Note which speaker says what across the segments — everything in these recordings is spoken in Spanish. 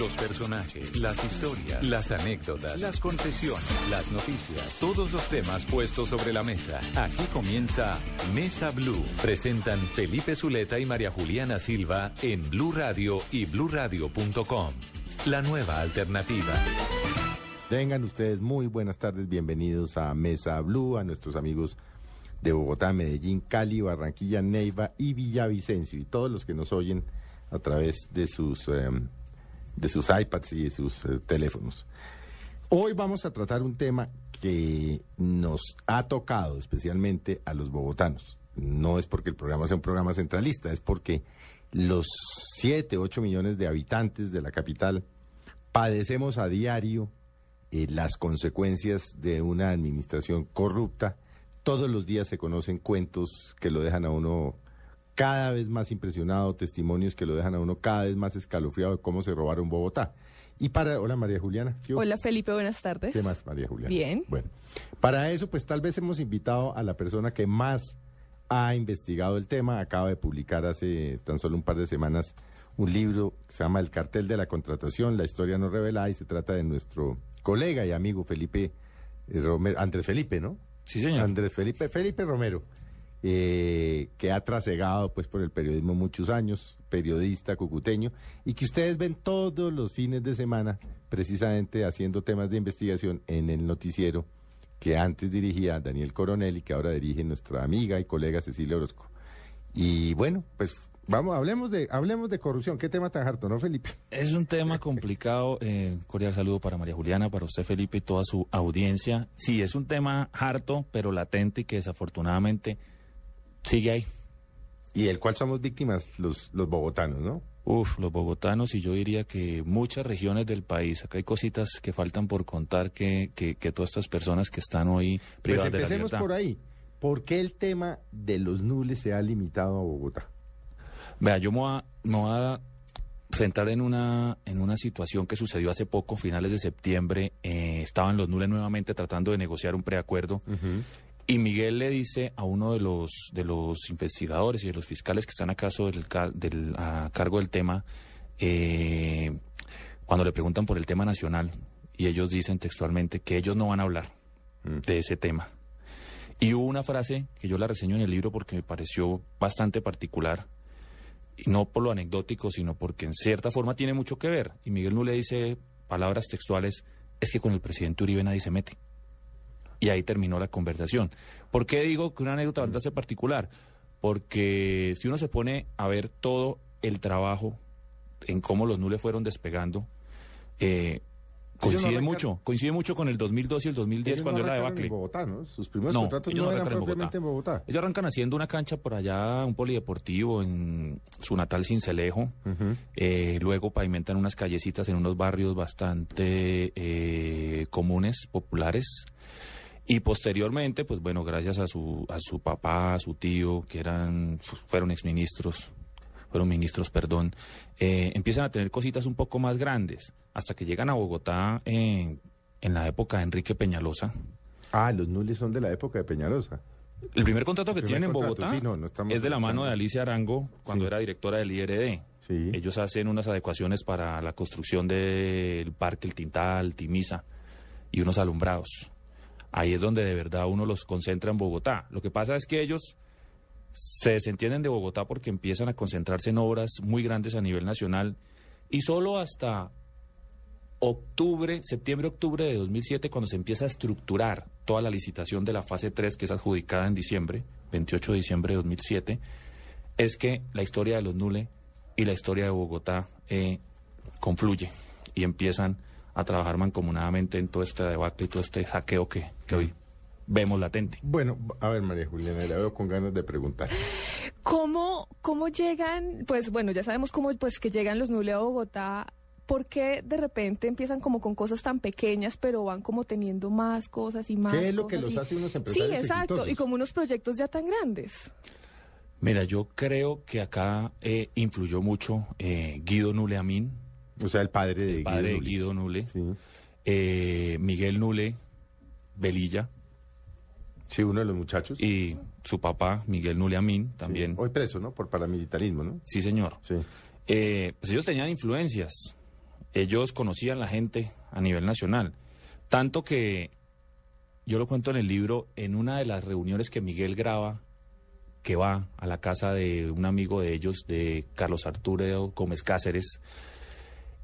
Speaker 1: Los personajes, las historias, las anécdotas, las confesiones, las noticias, todos los temas puestos sobre la mesa. Aquí comienza Mesa Blue. Presentan Felipe Zuleta y María Juliana Silva en Blue Radio y bluradio.com. La nueva alternativa.
Speaker 2: Tengan ustedes muy buenas tardes, bienvenidos a Mesa Blue, a nuestros amigos de Bogotá, Medellín, Cali, Barranquilla, Neiva y Villavicencio y todos los que nos oyen a través de sus, em, de sus iPads y de sus eh, teléfonos. Hoy vamos a tratar un tema que nos ha tocado especialmente a los bogotanos. No es porque el programa sea un programa centralista, es porque los 7, 8 millones de habitantes de la capital padecemos a diario eh, las consecuencias de una administración corrupta. Todos los días se conocen cuentos que lo dejan a uno cada vez más impresionado, testimonios que lo dejan a uno cada vez más escalofriado de cómo se robaron Bogotá. Y para, hola María Juliana.
Speaker 3: Hola Felipe, buenas tardes.
Speaker 2: ¿Qué más, María Juliana?
Speaker 3: Bien.
Speaker 2: Bueno, para eso, pues tal vez hemos invitado a la persona que más ha investigado el tema. Acaba de publicar hace tan solo un par de semanas un libro que se llama El cartel de la contratación, la historia no revelada, y se trata de nuestro colega y amigo Felipe eh, Romero, Andrés Felipe, ¿no?
Speaker 4: Sí, señor.
Speaker 2: Andrés Felipe, Felipe Romero, eh, que ha trasegado pues por el periodismo muchos años, periodista cucuteño, y que ustedes ven todos los fines de semana precisamente haciendo temas de investigación en el noticiero que antes dirigía Daniel Coronel y que ahora dirige nuestra amiga y colega Cecilia Orozco. Y bueno, pues vamos, hablemos de, hablemos de corrupción. ¿Qué tema tan harto, no, Felipe?
Speaker 4: Es un tema complicado. Eh, cordial saludo para María Juliana, para usted, Felipe, y toda su audiencia. Sí, es un tema harto, pero latente y que desafortunadamente sigue ahí.
Speaker 2: Y del cual somos víctimas los, los bogotanos, ¿no?
Speaker 4: Uf, los bogotanos y yo diría que muchas regiones del país. Acá hay cositas que faltan por contar que, que, que todas estas personas que están hoy
Speaker 2: Pues
Speaker 4: privadas de la
Speaker 2: empecemos
Speaker 4: libertad.
Speaker 2: por ahí. ¿Por qué el tema de los nules se ha limitado a Bogotá?
Speaker 4: Vea, yo me voy a, me voy a centrar en una, en una situación que sucedió hace poco, finales de septiembre. Eh, estaban los nules nuevamente tratando de negociar un preacuerdo. Y Miguel le dice a uno de los, de los investigadores y de los fiscales que están acaso del, ca- del- a cargo del tema, eh, cuando le preguntan por el tema nacional, y ellos dicen textualmente que ellos no van a hablar de ese tema. Y hubo una frase que yo la reseño en el libro porque me pareció bastante particular, y no por lo anecdótico, sino porque en cierta forma tiene mucho que ver. Y Miguel no le dice palabras textuales, es que con el presidente Uribe nadie se mete. Y ahí terminó la conversación. ¿Por qué digo que una anécdota bastante particular? Porque si uno se pone a ver todo el trabajo en cómo los nules fueron despegando, eh,
Speaker 2: no
Speaker 4: coincide mucho, coincide mucho con el 2002 y el 2010
Speaker 2: Ellos
Speaker 4: cuando
Speaker 2: no
Speaker 4: era debacle.
Speaker 2: en Bogotá, ¿no? Sus primeros
Speaker 4: No,
Speaker 2: contratos
Speaker 4: ellos
Speaker 2: no, eran
Speaker 4: en
Speaker 2: Bogotá.
Speaker 4: Ellos arrancan haciendo una cancha por allá, un polideportivo en su natal Cincelejo. Eh, luego pavimentan unas callecitas en unos barrios bastante eh, comunes, populares. Y posteriormente, pues bueno, gracias a su, a su papá, a su tío, que eran, fu- fueron exministros, fueron ministros, perdón, eh, empiezan a tener cositas un poco más grandes, hasta que llegan a Bogotá en, en la época de Enrique Peñalosa.
Speaker 2: Ah, los nules son de la época de Peñalosa.
Speaker 4: El primer contrato que
Speaker 2: primer
Speaker 4: tienen en Bogotá
Speaker 2: sí, no, no estamos
Speaker 4: es de la mano de Alicia Arango cuando
Speaker 2: Sí.
Speaker 4: era directora del IRD.
Speaker 2: Sí.
Speaker 4: Ellos hacen unas adecuaciones para la construcción del parque El Tintal, Timisa y unos alumbrados. Ahí es donde de verdad uno los concentra en Bogotá. Lo que pasa es que ellos se desentienden de Bogotá porque empiezan a concentrarse en obras muy grandes a nivel nacional y solo hasta octubre, septiembre-octubre de 2007, cuando se empieza a estructurar toda la licitación de la fase 3, que es adjudicada en diciembre, 28 de diciembre de 2007, es que la historia de los Nule y la historia de Bogotá eh, confluye y empiezan a trabajar mancomunadamente en todo este debacle y todo este saqueo que, que hoy vemos latente.
Speaker 2: Bueno, a ver, María Juliana, la veo con ganas de preguntar.
Speaker 3: ¿Cómo, ¿Cómo llegan? Pues bueno, ya sabemos cómo pues que llegan los nules a Bogotá. ¿Por qué de repente empiezan como con cosas tan pequeñas, pero van como teniendo más cosas y más
Speaker 2: ¿Qué es lo que los
Speaker 3: y-
Speaker 2: hace unos
Speaker 3: Sí,
Speaker 2: empresarios
Speaker 3: exacto,
Speaker 2: exitosos?
Speaker 3: y como unos proyectos ya tan grandes.
Speaker 4: Mira, yo creo que acá eh, influyó mucho eh, Guido Nule Amin,
Speaker 2: O sea, el padre de
Speaker 4: el padre de
Speaker 2: Nule.
Speaker 4: Guido Nule,
Speaker 2: Sí.
Speaker 4: eh, Miguel Nule Velilla
Speaker 2: Sí, uno de los muchachos.
Speaker 4: y su papá, Miguel Nule Amin,
Speaker 2: Sí.
Speaker 4: también.
Speaker 2: Hoy preso, ¿no? Por paramilitarismo, ¿no?
Speaker 4: Sí, señor.
Speaker 2: Sí.
Speaker 4: Eh, pues ellos tenían influencias ellos conocían la gente a nivel nacional. Tanto que, yo lo cuento en el libro, en una de las reuniones que Miguel graba, que va a la casa de un amigo de ellos, de Carlos Arturo Gómez Cáceres,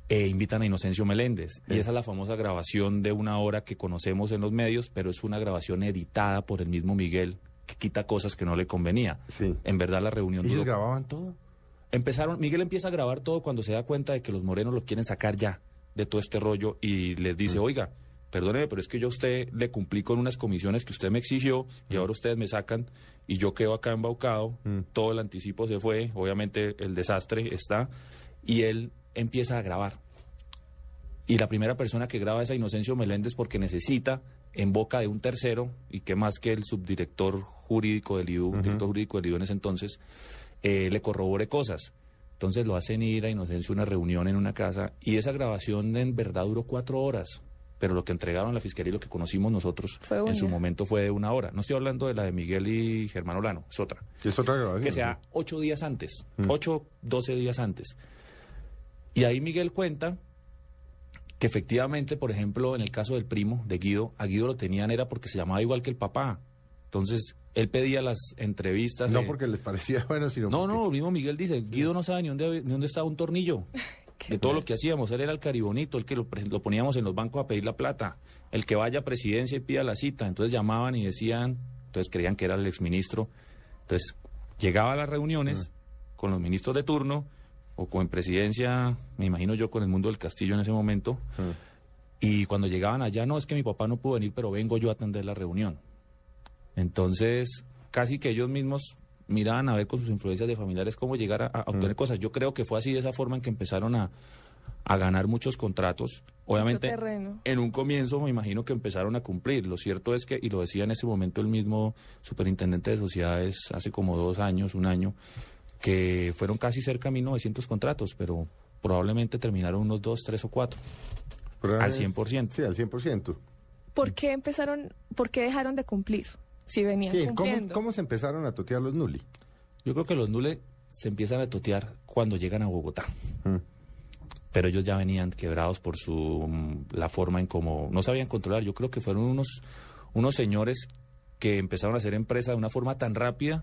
Speaker 4: e invitan a Inocencio Meléndez. Y esa es la famosa grabación de una hora que conocemos en los medios, pero es una grabación editada por el mismo Miguel, que quita cosas que no le convenía.
Speaker 2: Sí.
Speaker 4: En verdad la reunión
Speaker 2: ¿Ellos
Speaker 4: duró
Speaker 2: grababan todo?
Speaker 4: empezaron, Miguel empieza a grabar todo cuando se da cuenta de que los morenos lo quieren sacar ya de todo este rollo y les dice, oiga, perdóneme, pero es que yo a usted le cumplí con unas comisiones que usted me exigió y ahora ustedes me sacan y yo quedo acá embaucado, todo el anticipo se fue, obviamente el desastre está y él empieza a grabar. Y la primera persona que graba es a Inocencio Meléndez porque necesita en boca de un tercero, y que más que el subdirector jurídico del IDU, director jurídico del IDU en ese entonces, eh, le corrobore cosas. Entonces lo hacen ir a Inocencio a una reunión en una casa y esa grabación en verdad duró cuatro horas. Pero lo que entregaron a la fiscalía y lo que conocimos nosotros
Speaker 3: Fue
Speaker 4: en su momento fue de una hora. No estoy hablando de la de Miguel y Germán Olano, es otra
Speaker 2: Que es otra grabación.
Speaker 4: que sea ocho días antes, ocho, doce días antes. Y ahí Miguel cuenta que efectivamente, por ejemplo, en el caso del primo de Guido, a Guido lo tenían era porque se llamaba igual que el papá. Entonces, él pedía las entrevistas.
Speaker 2: No
Speaker 4: eh,
Speaker 2: porque les parecía bueno, sino
Speaker 4: no,
Speaker 2: porque...
Speaker 4: no, el mismo Miguel dice, Guido no sabe ni dónde, ni dónde estaba un tornillo. De todo lo que hacíamos, él era el caribonito, el que lo, lo poníamos en los bancos a pedir la plata, el que vaya a presidencia y pida la cita. Entonces llamaban y decían, entonces creían que era el exministro. Entonces llegaba a las reuniones con los ministros de turno o con presidencia, me imagino yo con el mundo del castillo en ese momento. Y cuando llegaban allá, no, es que mi papá no pudo venir, pero vengo yo a atender la reunión. Entonces, casi que ellos mismos miraban a ver con sus influencias de familiares cómo llegar a, a obtener cosas. Yo creo que fue así de esa forma en que empezaron a, a ganar muchos contratos. Obviamente, en un comienzo me imagino que empezaron a cumplir. Lo cierto es que, y lo decía en ese momento el mismo superintendente de sociedades hace como dos años, un año, que fueron casi cerca de 1.900 contratos, pero probablemente terminaron unos dos, tres o cuatro.
Speaker 2: Pero
Speaker 4: al
Speaker 2: es-
Speaker 4: 100%.
Speaker 2: Sí, al 100%.
Speaker 3: ¿Por qué empezaron, por qué dejaron de cumplir? Si venían
Speaker 2: Sí, ¿cómo,
Speaker 3: cumpliendo.
Speaker 2: ¿Cómo se empezaron a totear los Nuli?
Speaker 4: Yo creo que los nules se empiezan a totear cuando llegan a Bogotá.
Speaker 2: Mm.
Speaker 4: Pero ellos ya venían quebrados por su mm, la forma en cómo no sabían controlar. Yo creo que fueron unos unos señores que empezaron a hacer empresa de una forma tan rápida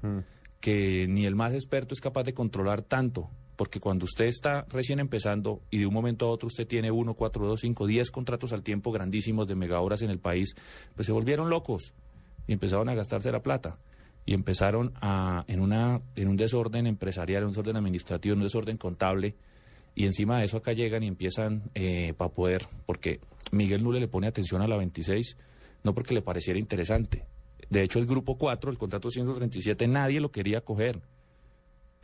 Speaker 4: que ni el más experto es capaz de controlar tanto. Porque cuando usted está recién empezando y de un momento a otro usted tiene uno, cuatro, dos, cinco, diez contratos al tiempo grandísimos de megahoras en el país, pues se volvieron locos y empezaron a gastarse la plata y empezaron a en una en un desorden empresarial, en un desorden administrativo, en un desorden contable y encima de eso acá llegan y empiezan para poder porque Miguel Nule le pone atención a la 26 no porque le pareciera interesante. De hecho el grupo 4, el contrato 137 nadie lo quería coger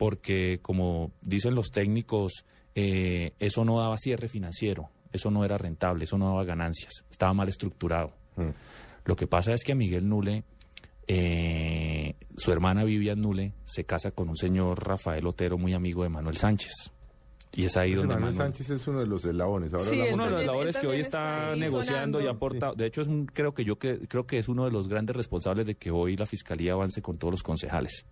Speaker 4: porque como dicen los técnicos eh, eso no daba cierre financiero, eso no era rentable, eso no daba ganancias, estaba mal estructurado. Lo que pasa es que a Miguel Nule, eh, su hermana Vivian Nule, se casa con un señor Rafael Otero, muy amigo de Manuel Sánchez. Y es ahí donde
Speaker 2: Manuel
Speaker 4: Manuel...
Speaker 2: Sánchez es uno de los eslabones. Ahora
Speaker 3: Sí,
Speaker 4: Uno de los
Speaker 3: Él
Speaker 4: labores que hoy
Speaker 3: está
Speaker 4: negociando y aporta, de hecho es un, creo que yo que, creo que es uno de los grandes responsables de que hoy la fiscalía avance con todos los concejales.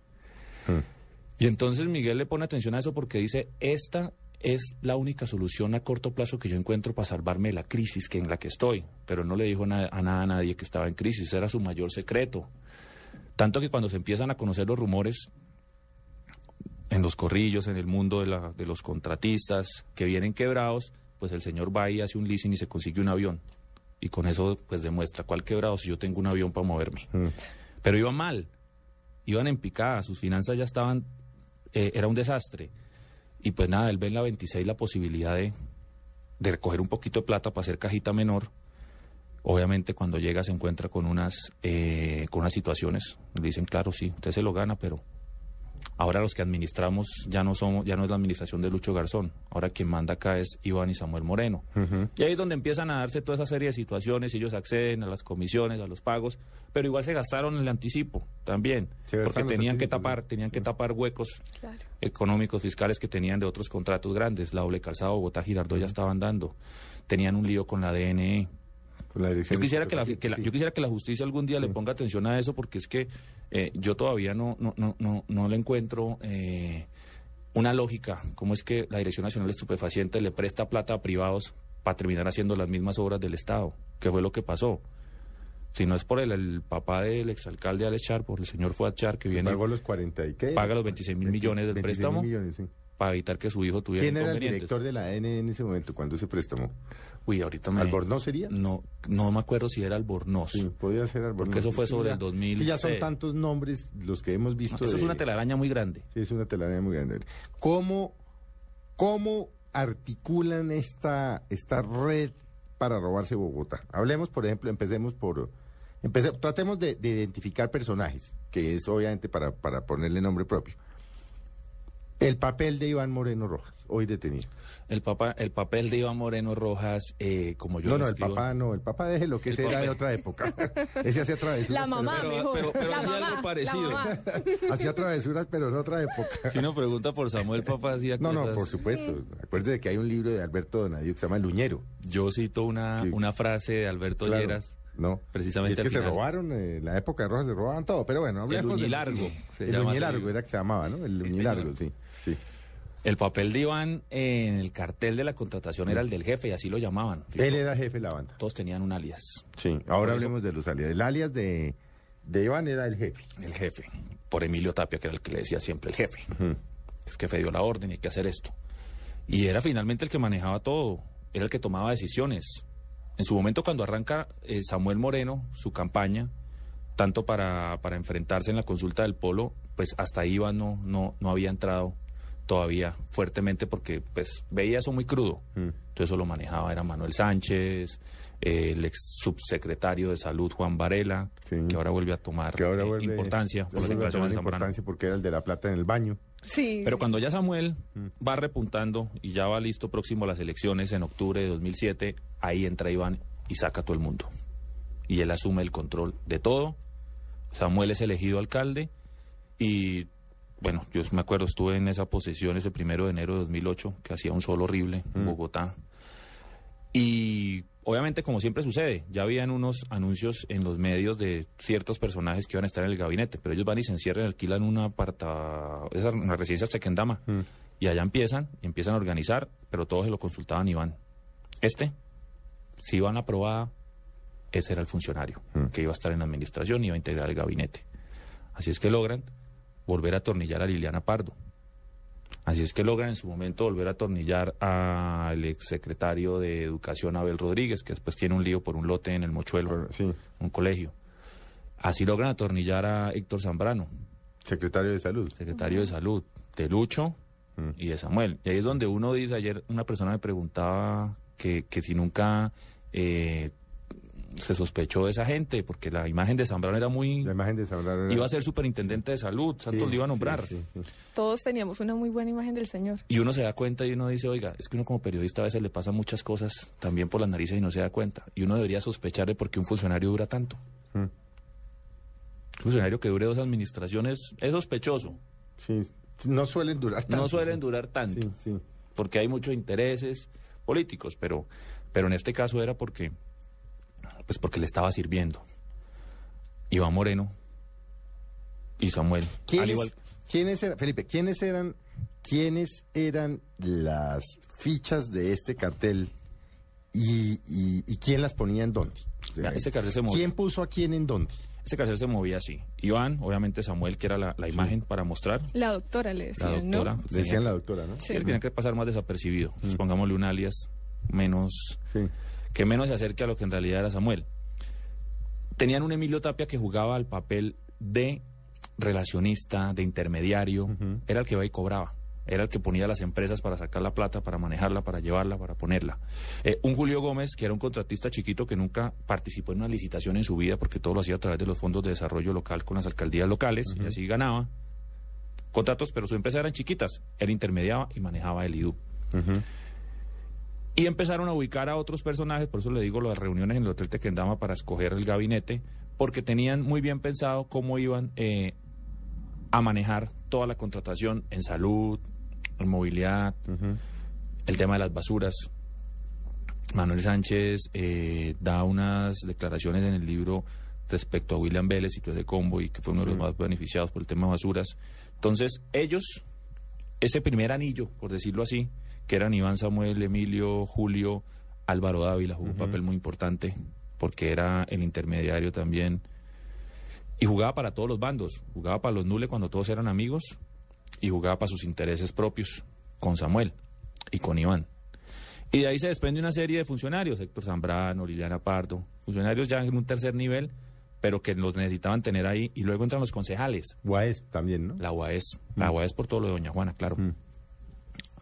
Speaker 4: Y entonces Miguel le pone atención a eso porque dice, esta es la única solución a corto plazo que yo encuentro para salvarme de la crisis que en la que estoy. Pero no le dijo na- a nada a nadie que estaba en crisis, era su mayor secreto. Tanto que cuando se empiezan a conocer los rumores en los corrillos, en el mundo de, la- de los contratistas que vienen quebrados, pues el señor va y hace un leasing y se consigue un avión. Y con eso pues demuestra cuál quebrado si yo tengo un avión para moverme. Pero iba mal, iban en picada, sus finanzas ya estaban, eh, era un desastre. Y pues nada, él ve en la 26 la posibilidad de, de recoger un poquito de plata para hacer cajita menor. Obviamente cuando llega se encuentra con unas, eh, con unas situaciones. Le dicen, claro, sí, usted se lo gana, pero ahora los que administramos ya no somos, ya no es la administración de Lucho Garzón. Ahora quien manda acá es Iván y Samuel Moreno. Y ahí es donde empiezan a darse toda esa serie de situaciones, y ellos acceden a las comisiones, a los pagos, pero igual se gastaron el anticipo también, porque tenían que tapar, tenían que tapar huecos
Speaker 3: Claro.
Speaker 4: económicos, fiscales que tenían de otros contratos grandes. La doble calzada Bogotá Girardot ya estaban dando. Tenían un lío con la DNE.
Speaker 2: con la dirección
Speaker 4: Yo quisiera
Speaker 2: de-
Speaker 4: que la,
Speaker 2: sí,
Speaker 4: que la-
Speaker 2: sí.
Speaker 4: yo quisiera que la justicia algún día le ponga atención a eso porque es que eh, yo todavía no, no, no, no, no le encuentro eh, una lógica. ¿Cómo es que la Dirección Nacional de Estupefacientes le presta plata a privados para terminar haciendo las mismas obras del Estado, que fue lo que pasó. Si no es por el, el papá del exalcalde Alex Char, por el señor Fuad Char, que viene
Speaker 2: Pagó los 40 y qué?
Speaker 4: paga los 26 mil
Speaker 2: 20
Speaker 4: millones del
Speaker 2: 26
Speaker 4: préstamo
Speaker 2: millones, sí.
Speaker 4: Para evitar que su hijo tuviera
Speaker 2: ¿Quién era el director de la AN en ese momento cuando se préstamo?
Speaker 4: Uy, ahorita me...
Speaker 2: ¿Albornoz sería?
Speaker 4: No, no me acuerdo si era Albornoz.
Speaker 2: Sí, podía ser Albornoz.
Speaker 4: Porque eso fue sobre
Speaker 2: ya-
Speaker 4: el 2006.
Speaker 2: que ya son tantos nombres los que hemos visto.
Speaker 4: Eso es una telaraña muy grande.
Speaker 2: Sí, es una telaraña muy grande. ¿Cómo, cómo articulan esta, esta red para robarse Bogotá? Hablemos, por ejemplo, empecemos por... empece- tratemos de, de identificar personajes, que es obviamente para, para ponerle nombre propio. El papel de Iván Moreno Rojas, hoy detenido.
Speaker 4: El, papá, el papel de Iván Moreno Rojas, eh, como yo
Speaker 2: no,
Speaker 4: lo
Speaker 2: no, el papá no, el papá déjelo, que
Speaker 4: El
Speaker 2: ese era de otra época. ese hacía travesuras.
Speaker 3: La mamá,
Speaker 4: pero-
Speaker 3: mejor.
Speaker 4: pero- pero
Speaker 3: la
Speaker 4: hacía
Speaker 3: mamá,
Speaker 4: algo parecido.
Speaker 3: la mamá.
Speaker 2: pero- hacía travesuras, pero en otra época.
Speaker 4: Si uno pregunta por Samuel Papá, hacía
Speaker 2: No, no,
Speaker 4: cosas-
Speaker 2: por supuesto. Acuérdese de que hay un libro de Alberto Donadio que se llama El Uñero.
Speaker 4: Yo cito una,
Speaker 2: Sí.
Speaker 4: una frase de Alberto
Speaker 2: Claro.
Speaker 4: Lleras.
Speaker 2: No.
Speaker 4: Precisamente
Speaker 2: Y es que se robaron, eh, en la época de Rojas se robaban todo, pero bueno, hablemos de-
Speaker 4: uñilargo,
Speaker 2: sí.
Speaker 4: se
Speaker 2: El uñilargo era que se llamaba, ¿no? El
Speaker 4: Sí,
Speaker 2: uñilargo, sí.
Speaker 4: El papel de Iván en el cartel de la contratación era el del jefe y así lo llamaban.
Speaker 2: Él era jefe de la banda.
Speaker 4: Todos tenían un alias.
Speaker 2: Sí. Ahora hablemos de los alias. El alias de, de Iván era el jefe.
Speaker 4: El jefe. Por Emilio Tapia, que era el que le decía siempre el jefe. Es que jefe dio la orden y hay que hacer esto. Y era finalmente el que manejaba todo. Era el que tomaba decisiones. En su momento, cuando arranca eh, Samuel Moreno su campaña, tanto para, para enfrentarse en la consulta del Polo, pues hasta Iván no, no, no había entrado todavía fuertemente porque pues veía eso muy crudo.
Speaker 2: Mm.
Speaker 4: Entonces eso lo manejaba, era Manuel Sánchez, eh, el ex subsecretario de Salud Juan Varela,
Speaker 2: Sí.
Speaker 4: que ahora vuelve a tomar
Speaker 2: Que ahora
Speaker 4: eh,
Speaker 2: vuelve,
Speaker 4: importancia por
Speaker 2: a tomar importancia porque era el de la plata en el baño.
Speaker 3: Sí.
Speaker 4: Pero cuando ya Samuel va repuntando y ya va listo próximo a las elecciones en octubre de 2007, ahí entra Iván y saca a todo el mundo. Y él asume el control de todo. Samuel es elegido alcalde y, bueno, yo me acuerdo, estuve en esa posesión ese primero de enero de 2008, que hacía un sol horrible en Bogotá. Y obviamente, como siempre sucede, ya habían unos anuncios en los medios de ciertos personajes que iban a estar en el gabinete, pero ellos van y se encierran, alquilan una aparta, esa, una residencia Chequendama, y allá empiezan, y empiezan a organizar, pero todos se lo consultaban a Iván. Este, si Iván aprobada, ese era el funcionario que iba a estar en la administración y iba a integrar el gabinete. Así es que logran volver a atornillar a Liliana Pardo. Así es que logran en su momento volver a atornillar al exsecretario de Educación Abel Rodríguez, que después tiene un lío por un lote en el Mochuelo,
Speaker 2: sí.
Speaker 4: un colegio. Así logran atornillar a Héctor Zambrano,
Speaker 2: Secretario de Salud.
Speaker 4: secretario de Salud, de Lucho
Speaker 2: Mm.
Speaker 4: y de Samuel. Y ahí es donde uno dice, ayer una persona me preguntaba que, que si nunca eh, se sospechó de esa gente, porque la imagen de Zambrano era muy...
Speaker 2: La imagen de Zambrano era-
Speaker 4: Iba a ser superintendente de salud, Santos
Speaker 2: Sí,
Speaker 4: le iba a nombrar.
Speaker 2: sí, sí.
Speaker 3: Todos teníamos una muy buena imagen del señor.
Speaker 4: Y uno se da cuenta y uno dice, oiga, es que uno como periodista a veces le pasa muchas cosas también por las narices y no se da cuenta. Y uno debería sospechar de por qué un funcionario dura tanto.
Speaker 2: Mm.
Speaker 4: Un funcionario que dure dos administraciones es sospechoso.
Speaker 2: Sí. No suelen durar tanto.
Speaker 4: no suelen
Speaker 2: sí.
Speaker 4: durar tanto.
Speaker 2: Sí, sí.
Speaker 4: Porque hay muchos intereses políticos, pero, pero en este caso era porque, pues porque le estaba sirviendo. Iván Moreno y Samuel. Al
Speaker 2: ¿Quiénes,
Speaker 4: igual,
Speaker 2: quiénes eran, Felipe, quiénes eran, quiénes eran las fichas de este cartel y, y- y quién las ponía en dónde? O sea,
Speaker 4: Vea, este cartel se movió.
Speaker 2: ¿Quién puso a quién en dónde?
Speaker 4: este cartel se movía así. Iván, obviamente Samuel, que era la, la imagen para mostrar.
Speaker 3: La doctora le
Speaker 4: La
Speaker 3: decían,
Speaker 4: doctora.
Speaker 3: ¿no?
Speaker 4: pues,
Speaker 2: Decían la doctora, ¿no?
Speaker 4: Sí, él tenía que pasar más desapercibido. Pues pongámosle un alias menos
Speaker 2: Sí.
Speaker 4: Que menos se acerque a lo que en realidad era Samuel. Tenían un Emilio Tapia que jugaba al papel de relacionista, de intermediario, era el que iba y cobraba, era el que ponía a las empresas para sacar la plata, para manejarla, para llevarla, para ponerla. Eh, un Julio Gómez, que era un contratista chiquito que nunca participó en una licitación en su vida, porque todo lo hacía a través de los fondos de desarrollo local con las alcaldías locales, y así ganaba. Contratos, pero sus empresas eran chiquitas, él intermediaba y manejaba el IDU. Y empezaron a ubicar a otros personajes, por eso le digo las reuniones en el Hotel Tequendama para escoger el gabinete, porque tenían muy bien pensado cómo iban eh, a manejar toda la contratación en salud, en movilidad, el tema de las basuras. Manuel Sánchez eh, da unas declaraciones en el libro respecto a William Vélez y todo ese combo y que fue uno de los más beneficiados por el tema de basuras. Entonces, ellos, ese primer anillo, por decirlo así, que eran Iván Samuel, Emilio, Julio, Álvaro Dávila jugó un papel muy importante porque era el intermediario también. Y jugaba para todos los bandos. Jugaba para los Nule cuando todos eran amigos y jugaba para sus intereses propios con Samuel y con Iván. Y de ahí se desprende una serie de funcionarios, Héctor Zambrano, Liliana Pardo, funcionarios ya en un tercer nivel, pero que los necesitaban tener ahí. Y luego entran los concejales.
Speaker 2: Guaes también, ¿no?
Speaker 4: La UAES. La UAES por todo lo de Doña Juana, claro.
Speaker 2: Mm.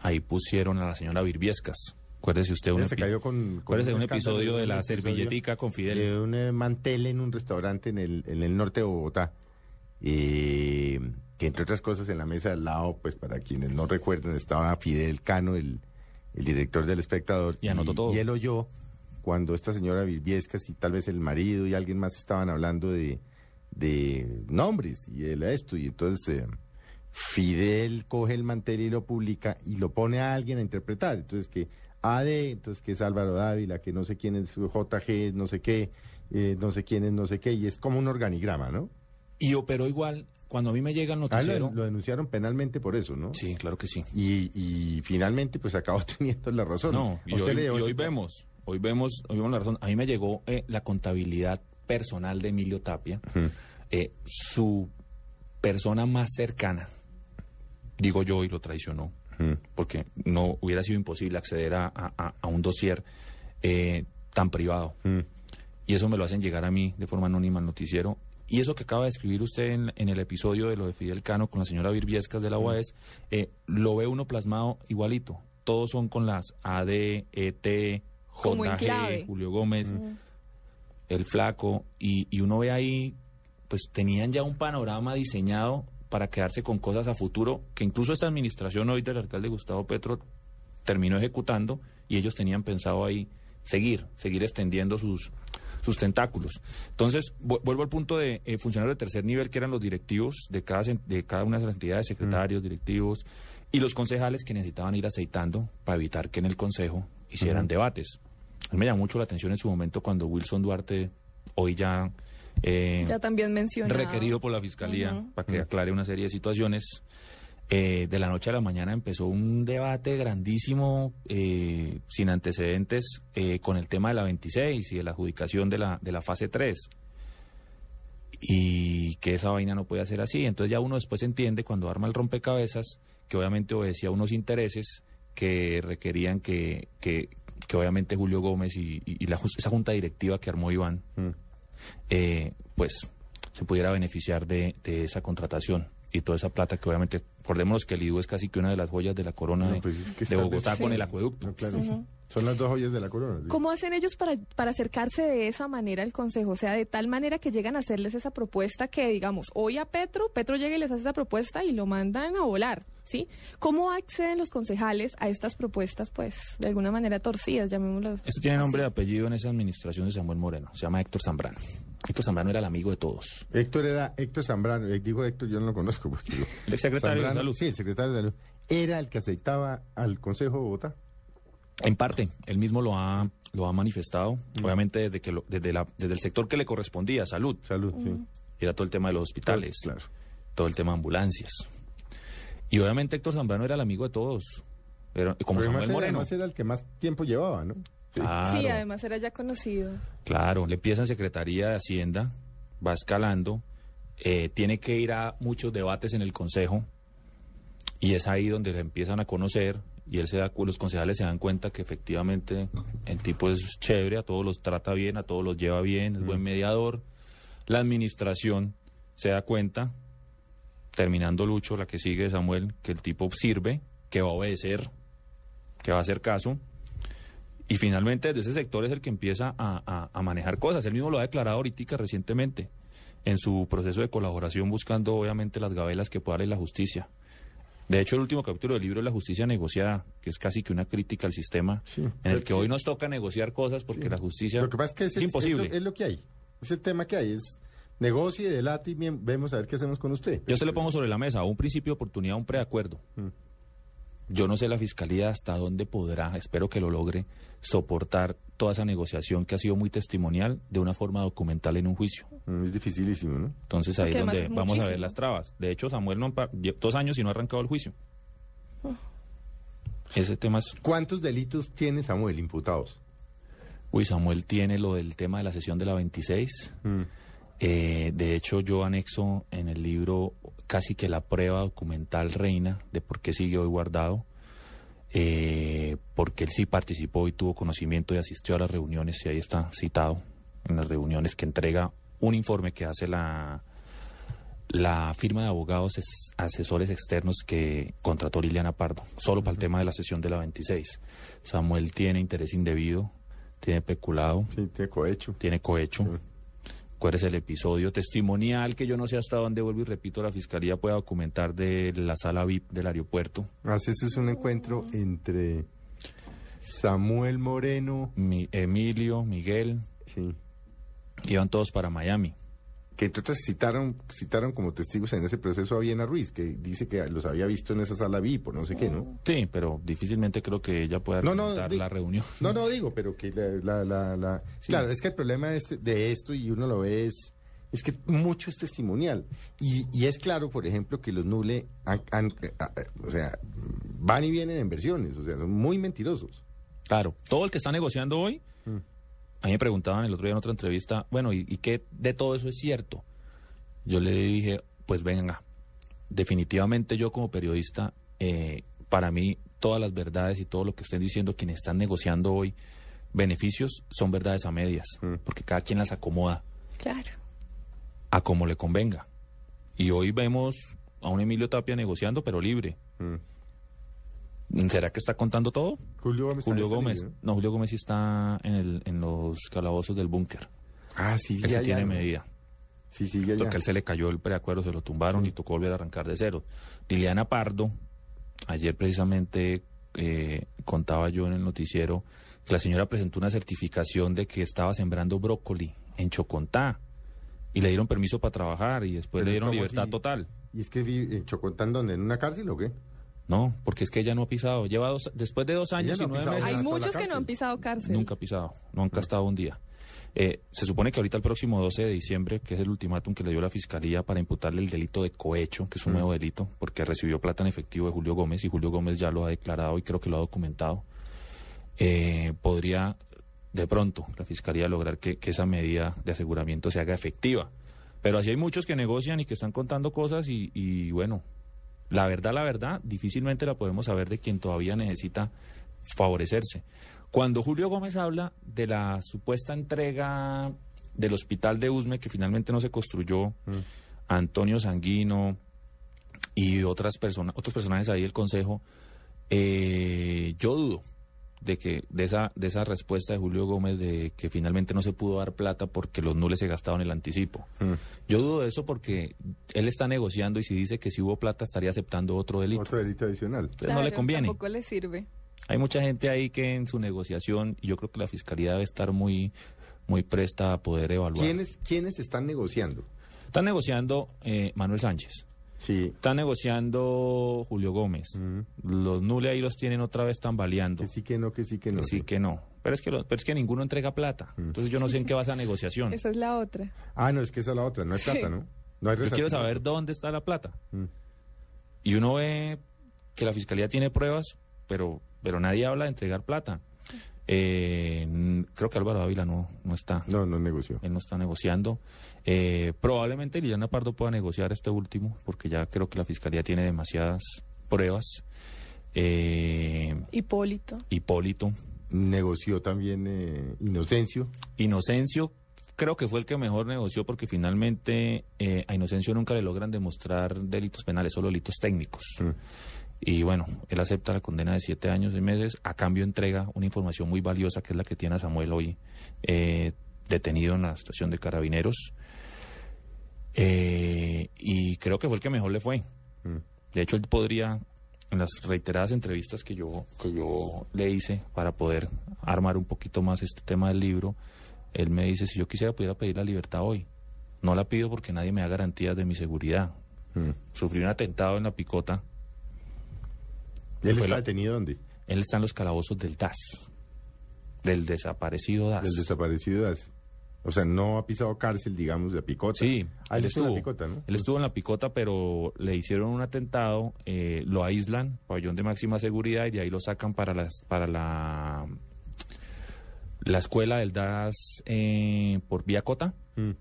Speaker 4: Ahí pusieron a la señora Virviescas. Acuérdese usted un,
Speaker 2: Ella se
Speaker 4: epi-
Speaker 2: cayó con, con
Speaker 4: acuérdese un
Speaker 2: escándalo,
Speaker 4: episodio de la servilletica con Fidel.
Speaker 2: De un eh, mantel en un restaurante en el, en el norte de Bogotá. eh, que entre otras cosas en la mesa al lado, pues para quienes no recuerdan, estaba Fidel Cano, el, el director del espectador.
Speaker 4: Y anotó todo.
Speaker 2: Y él oyó cuando esta señora Virviescas y tal vez el marido y alguien más estaban hablando de, de nombres y de esto. Y entonces eh, Fidel coge el mantel y lo publica y lo pone a alguien a interpretar. Entonces que AD, entonces que es Álvaro Dávila, que no sé quién es JG, no sé qué, eh, no sé quién es no sé qué, y es como un organigrama, ¿no?
Speaker 4: Y operó igual, cuando a mí me llega el
Speaker 2: Ah, lo,
Speaker 4: noticiero...
Speaker 2: lo denunciaron penalmente por eso, ¿no?
Speaker 4: Sí, claro que sí.
Speaker 2: Y, y finalmente pues acabó teniendo la razón.
Speaker 4: No,
Speaker 2: ¿A
Speaker 4: y hoy, y vemos, hoy vemos, hoy vemos la razón. A mí me llegó eh, la contabilidad personal de Emilio Tapia, eh, su persona más cercana, digo yo, y lo traicionó,
Speaker 2: Ujú.
Speaker 4: porque no hubiera sido imposible acceder a, a- un dossier eh, tan privado.
Speaker 2: Mm.
Speaker 4: Y eso me lo hacen llegar a mí de forma anónima al noticiero. Y eso que acaba de escribir usted en, en el episodio de lo de Fidel Cano con la señora Virviescas de la UAS, eh, lo ve uno plasmado igualito. Todos son con las AD, ET. JG, Julio Gómez, el Flaco, y, y uno ve ahí, pues tenían ya un panorama diseñado para quedarse con cosas a futuro que incluso esta administración hoy del alcalde Gustavo Petro terminó ejecutando y ellos tenían pensado ahí seguir, seguir extendiendo sus, sus tentáculos. Entonces, vu- vuelvo al punto de eh, funcionarios de tercer nivel, que eran los directivos de cada, de cada una de las entidades, secretarios, directivos, y los concejales que necesitaban ir aceitando para evitar que en el consejo hicieran debates. A mí me llamó mucho la atención en su momento cuando Wilson Duarte, hoy ya... eh,
Speaker 3: Ya también mencionado.
Speaker 4: requerido por la fiscalía para que aclare una serie de situaciones. Eh, de la noche a la mañana empezó un debate grandísimo, eh, sin antecedentes, eh, con el tema de la 26 y de la adjudicación de la, de la fase 3. Y que esa vaina no puede ser así. Entonces ya uno después entiende cuando arma el rompecabezas que obviamente obedecía a unos intereses que requerían que, que, que obviamente Julio Gómez y, y- y la, esa junta directiva que armó Iván
Speaker 2: Mm.
Speaker 4: Eh, pues se pudiera beneficiar de, de esa contratación y toda esa plata que obviamente, acordémonos que el IDU es casi que una de las joyas de la corona
Speaker 2: No,
Speaker 4: de,
Speaker 2: pues es que
Speaker 4: de
Speaker 2: está
Speaker 4: Bogotá con
Speaker 3: Sí.
Speaker 4: el acueducto.
Speaker 2: No, claro. Son las dos joyas de la corona. sí.
Speaker 3: ¿Cómo hacen ellos para, para acercarse de esa manera al Consejo? O sea, de tal manera que llegan a hacerles esa propuesta que, digamos, hoy a Petro, Petro llega y les hace esa propuesta y lo mandan a volar, ¿sí? ¿Cómo acceden los concejales a estas propuestas, pues, de alguna manera torcidas, llamémoslo
Speaker 4: Esto tiene nombre y apellido en esa administración de Samuel Moreno, se llama Héctor Zambrano. Héctor Zambrano era el amigo de todos.
Speaker 2: Héctor era Héctor Zambrano, eh, digo Héctor, yo no lo conozco. Pues, digo,
Speaker 4: El exsecretario de
Speaker 2: Zambrano,
Speaker 4: Salud.
Speaker 2: Sí, el secretario de Salud. Era el que aceitaba al Consejo de Bogotá.
Speaker 4: En parte, él mismo lo ha, lo ha manifestado, obviamente desde, que lo- desde, la, desde el sector que le correspondía, salud,
Speaker 2: Salud, sí.
Speaker 4: era todo el tema de los hospitales,
Speaker 2: Claro.
Speaker 4: todo el tema de ambulancias. Y obviamente Héctor Zambrano era el amigo de todos, era, como
Speaker 2: Pero
Speaker 4: Samuel
Speaker 2: además, era,
Speaker 4: Moreno.
Speaker 2: además era el que más tiempo llevaba, ¿no? Sí.
Speaker 4: Claro.
Speaker 3: Sí, además era ya conocido.
Speaker 4: Claro, le empieza en Secretaría de Hacienda, va escalando, eh, tiene que ir a muchos debates en el Consejo y es ahí donde le empiezan a conocer y él se da, cu- los concejales se dan cuenta que efectivamente el tipo es chévere, a todos los trata bien, a todos los lleva bien, es buen mediador. La administración se da cuenta, terminando Lucho, la que sigue Samuel, que el tipo sirve, que va a obedecer, que va a hacer caso. Y finalmente desde ese sector es el que empieza a, a- a manejar cosas. Él mismo lo ha declarado ahorita recientemente en su proceso de colaboración buscando obviamente las gabelas que pueda darle la justicia. De hecho, el último capítulo del libro es La justicia negociada, que es casi que una crítica al sistema
Speaker 2: Sí.
Speaker 4: en el que hoy nos toca negociar cosas porque la justicia
Speaker 2: Lo que pasa es que
Speaker 4: es imposible.
Speaker 2: Es lo, es lo que hay. Es el tema que hay. Es negocio y delate y bien, vemos a ver qué hacemos con usted.
Speaker 4: Yo se le pongo sobre la mesa un principio de oportunidad, un preacuerdo.
Speaker 2: Mm.
Speaker 4: Yo no sé la fiscalía hasta dónde podrá, espero que lo logre, soportar toda esa negociación que ha sido muy testimonial de una forma documental en un juicio.
Speaker 2: Mm, Es dificilísimo, ¿no?
Speaker 4: Entonces ahí
Speaker 3: Porque
Speaker 4: es donde
Speaker 3: es
Speaker 4: vamos a ver las trabas. De hecho, Samuel no dos años y no ha arrancado el juicio. Ese tema es
Speaker 2: ¿Cuántos delitos tiene Samuel imputados?
Speaker 4: Uy, Samuel tiene lo del tema de la sesión de la 26.
Speaker 2: Mm.
Speaker 4: Eh, de hecho, yo anexo en el libro casi que la prueba documental reina de por qué sigue hoy guardado, eh, porque él sí participó y tuvo conocimiento y asistió a las reuniones, y ahí está citado, en las reuniones que entrega un informe que hace la, la firma de abogados es- asesores externos que contrató Liliana Pardo, solo para el tema de la sesión de la 26. Samuel tiene interés indebido, tiene peculado,
Speaker 2: Sí, tiene cohecho.
Speaker 4: tiene cohecho. ¿Cuál es el episodio testimonial que yo no sé hasta dónde vuelvo y repito la fiscalía pueda documentar de la sala VIP del aeropuerto?
Speaker 2: Así este es un encuentro entre Samuel Moreno,
Speaker 4: Mi- Emilio, Miguel,
Speaker 2: sí,
Speaker 4: iban todos para Miami.
Speaker 2: Que entre otras citaron, citaron como testigos en ese proceso a Viena Ruiz, que dice que los había visto en esa sala VIP o no sé qué, ¿no?
Speaker 4: Sí, pero difícilmente creo que ella pueda
Speaker 2: No,
Speaker 4: la reunión.
Speaker 2: No, no digo, pero que la... la, la- la-
Speaker 4: Sí.
Speaker 2: Claro, es que el problema de, este- de esto, y uno lo ve, es, es que mucho es testimonial. Y, y es claro, por ejemplo, que los Nule, han- han- o sea, van y vienen en versiones, o sea, son muy mentirosos.
Speaker 4: Claro, todo el que está negociando hoy,
Speaker 2: Mm.
Speaker 4: A mí me preguntaban el otro día en otra entrevista, bueno, ¿y, y qué de todo eso es cierto? Yo le dije, pues venga, definitivamente yo como periodista, eh, para mí todas las verdades y todo lo que estén diciendo quienes están negociando hoy beneficios son verdades a medias,
Speaker 2: Mm.
Speaker 4: porque cada quien las acomoda
Speaker 3: Claro.
Speaker 4: a como le convenga. Y hoy vemos a un Emilio Tapia negociando, pero libre.
Speaker 2: Mm.
Speaker 4: ¿Será que está contando todo?
Speaker 2: Julio Gómez.
Speaker 4: Julio
Speaker 2: está en
Speaker 4: Gómez. No, Julio Gómez sí está en, el, en los calabozos del búnker.
Speaker 2: Ah, sí,
Speaker 4: Él
Speaker 2: ya,
Speaker 4: tiene
Speaker 2: ya, ¿no?
Speaker 4: medida.
Speaker 2: Sí, sí, ya.
Speaker 4: Porque él se le cayó el preacuerdo, se lo tumbaron y tocó volver a arrancar de cero. Liliana Pardo, ayer precisamente eh, contaba yo en el noticiero que la señora presentó una certificación de que estaba sembrando brócoli en Chocontá y le dieron permiso para trabajar y después
Speaker 2: Pero
Speaker 4: le dieron
Speaker 2: ¿cómo
Speaker 4: libertad total.
Speaker 2: ¿Y es que vi en Chocotán donde? ¿En una cárcel o qué?
Speaker 4: No, porque es que ella no ha pisado. Lleva dos, después de dos años
Speaker 2: no
Speaker 4: y nueve
Speaker 2: pisado
Speaker 4: meses.
Speaker 3: Hay muchos que no han pisado cárcel.
Speaker 4: Nunca ha pisado, nunca ha estado un día. Eh, se supone que ahorita el próximo 12 de diciembre, que es el ultimátum que le dio la Fiscalía para imputarle el delito de cohecho, que es un nuevo delito, porque recibió plata en efectivo de Julio Gómez y Julio Gómez ya lo ha declarado y creo que lo ha documentado, eh, podría de pronto la Fiscalía lograr que, que esa medida de aseguramiento se haga efectiva. Pero así hay muchos que negocian y que están contando cosas y, y bueno, la verdad, la verdad, difícilmente la podemos saber de quien todavía necesita favorecerse. Cuando Julio Gómez habla de la supuesta entrega del hospital de Usme, que finalmente no se construyó, a Antonio Sanguino y otras personas, otros personajes ahí del Consejo, eh, yo dudo de que de esa de esa respuesta de Julio Gómez de que finalmente no se pudo dar plata porque los nules se gastaban el anticipo.
Speaker 2: Mm.
Speaker 4: Yo dudo de eso porque él está negociando y si dice que si hubo plata estaría aceptando otro delito.
Speaker 2: Otro delito adicional.
Speaker 4: Entonces no le conviene.
Speaker 3: Tampoco le sirve.
Speaker 4: Hay mucha gente ahí que en su negociación, y yo creo que la fiscalía debe estar muy, muy presta a poder evaluar.
Speaker 2: ¿Quiénes, ¿Quiénes están negociando?
Speaker 4: Están negociando eh, Manuel Sánchez,
Speaker 2: Sí.
Speaker 4: está negociando Julio Gómez. Los nules ahí los tienen otra vez tambaleando.
Speaker 2: Que sí, que no, que sí, que no.
Speaker 4: Que sí, que no. Pero es que, lo- pero es que ninguno entrega plata. Entonces yo no sé en qué va esa negociación.
Speaker 3: Esa es la otra.
Speaker 2: Ah, no, es que esa es la otra. No hay plata, ¿no? No hay
Speaker 4: Yo quiero saber dónde está la plata.
Speaker 2: Mm.
Speaker 4: Y uno ve que la fiscalía tiene pruebas, pero, pero nadie habla de entregar plata. Eh, n- creo que Álvaro Ávila no, no está.
Speaker 2: No, no negoció.
Speaker 4: Él no está negociando. Eh, probablemente Liliana Pardo pueda negociar este último, porque ya creo que la fiscalía tiene demasiadas pruebas. Eh,
Speaker 3: Hipólito.
Speaker 4: Hipólito.
Speaker 2: Negoció también eh, Inocencio.
Speaker 4: Inocencio creo que fue el que mejor negoció porque finalmente eh, a Inocencio nunca le logran demostrar delitos penales, solo delitos técnicos.
Speaker 2: Mm.
Speaker 4: Y bueno, él acepta la condena de siete años y meses, a cambio entrega una información muy valiosa que es la que tiene a Samuel hoy eh, detenido en la estación de carabineros. Eh, y creo que fue el que mejor le fue.
Speaker 2: Mm.
Speaker 4: De hecho, él podría, en las reiteradas entrevistas que yo, que yo le hice para poder armar un poquito más este tema del libro, él me dice, si yo quisiera pudiera pedir la libertad hoy. No la pido porque nadie me da garantías de mi seguridad.
Speaker 2: Mm.
Speaker 4: Sufrí un atentado en la picota.
Speaker 2: ¿Él está
Speaker 4: la-
Speaker 2: detenido dónde?
Speaker 4: Él está en los calabozos del DAS, del desaparecido DAS.
Speaker 2: Del desaparecido. de As- O sea, no ha pisado cárcel, digamos, de Picota.
Speaker 4: Sí,
Speaker 2: Ah, él
Speaker 4: él
Speaker 2: estuvo en la Picota, ¿no?
Speaker 4: Él estuvo en la picota, pero le hicieron un atentado, eh, lo aíslan, pabellón de máxima seguridad, y de ahí lo sacan para las, para la la escuela del DAS eh, por Vía Cota.
Speaker 2: Mm.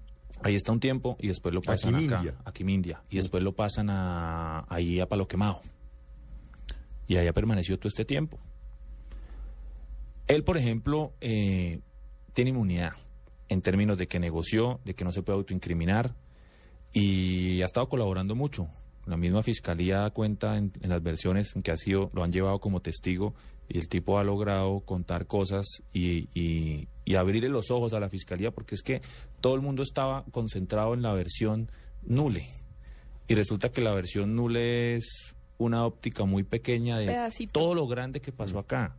Speaker 4: Ahí está un tiempo y después lo pasan
Speaker 2: Aquimindia.
Speaker 4: acá, a Quimindia, y después lo pasan a, ahí a Palo Quemado. Y ha permanecido todo este tiempo. Él, por ejemplo, eh, tiene inmunidad en términos de que negoció, de que no se puede autoincriminar y ha estado colaborando mucho. La misma fiscalía cuenta en, las versiones en que ha sido, lo han llevado como testigo y el tipo ha logrado contar cosas y, y, y abrirle los ojos a la fiscalía porque es que todo el mundo estaba concentrado en la versión nule y resulta que la versión nule es una óptica muy pequeña de
Speaker 3: Pedacito.
Speaker 4: todo lo grande que pasó acá.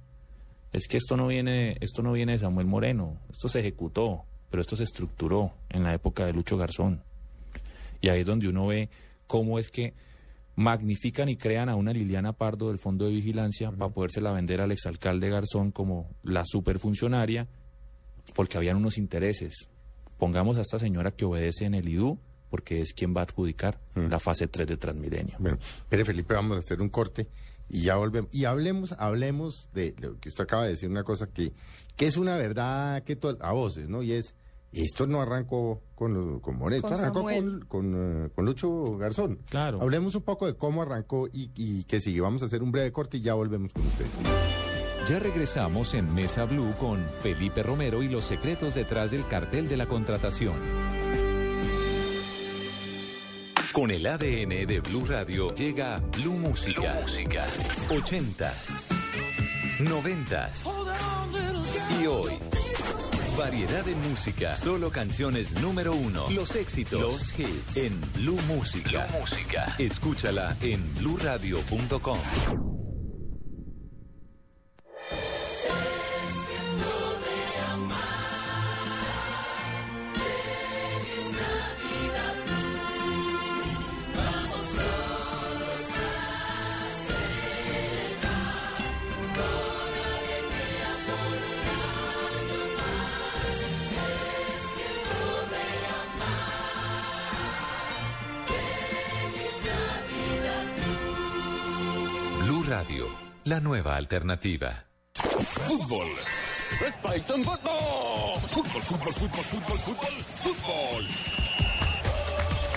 Speaker 4: Es que esto no viene, esto no viene de Samuel Moreno, esto se ejecutó, pero esto se estructuró en la época de Lucho Garzón. Y ahí es donde uno ve cómo es que magnifican y crean a una Liliana Pardo del Fondo de Vigilancia para podérsela vender al exalcalde Garzón como la superfuncionaria, porque habían unos intereses. Pongamos a esta señora que obedece en el IDU, porque es quien va a adjudicar la fase 3 de Transmilenio.
Speaker 2: Bueno, Pere Felipe, vamos a hacer un corte y ya volvemos. Y hablemos, hablemos de lo que usted acaba de decir, una cosa que, que es una verdad que to- a voces, ¿no? Y es, esto no arrancó con, con Moreno,
Speaker 3: Con
Speaker 2: esto arrancó con, con, eh, con Lucho Garzón.
Speaker 4: Claro.
Speaker 2: Hablemos un poco de cómo arrancó y, y que sigue. Vamos a hacer un breve corte y ya volvemos con usted.
Speaker 1: Ya regresamos en Mesa Blue con Felipe Romero y los secretos detrás del cartel de la contratación. Con el ADN de Blue Radio llega Blue Música. Música. 80s, 90s y hoy. Variedad de música, solo canciones número uno, los éxitos, los hits en Blue Música. Música. Escúchala en bluradio.com. la nueva alternativa.
Speaker 5: Fútbol. Fútbol. Fútbol, fútbol, fútbol, fútbol, fútbol, fútbol.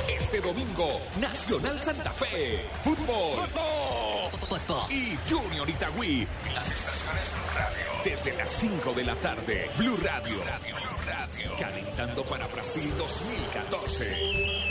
Speaker 5: Este domingo, Nacional Santa Fe. Fútbol. Y Junior Itagüí. Las estaciones Blue Radio. Desde las 5 de la tarde. Blue Radio. Blue Radio. Calentando para Brasil 2014.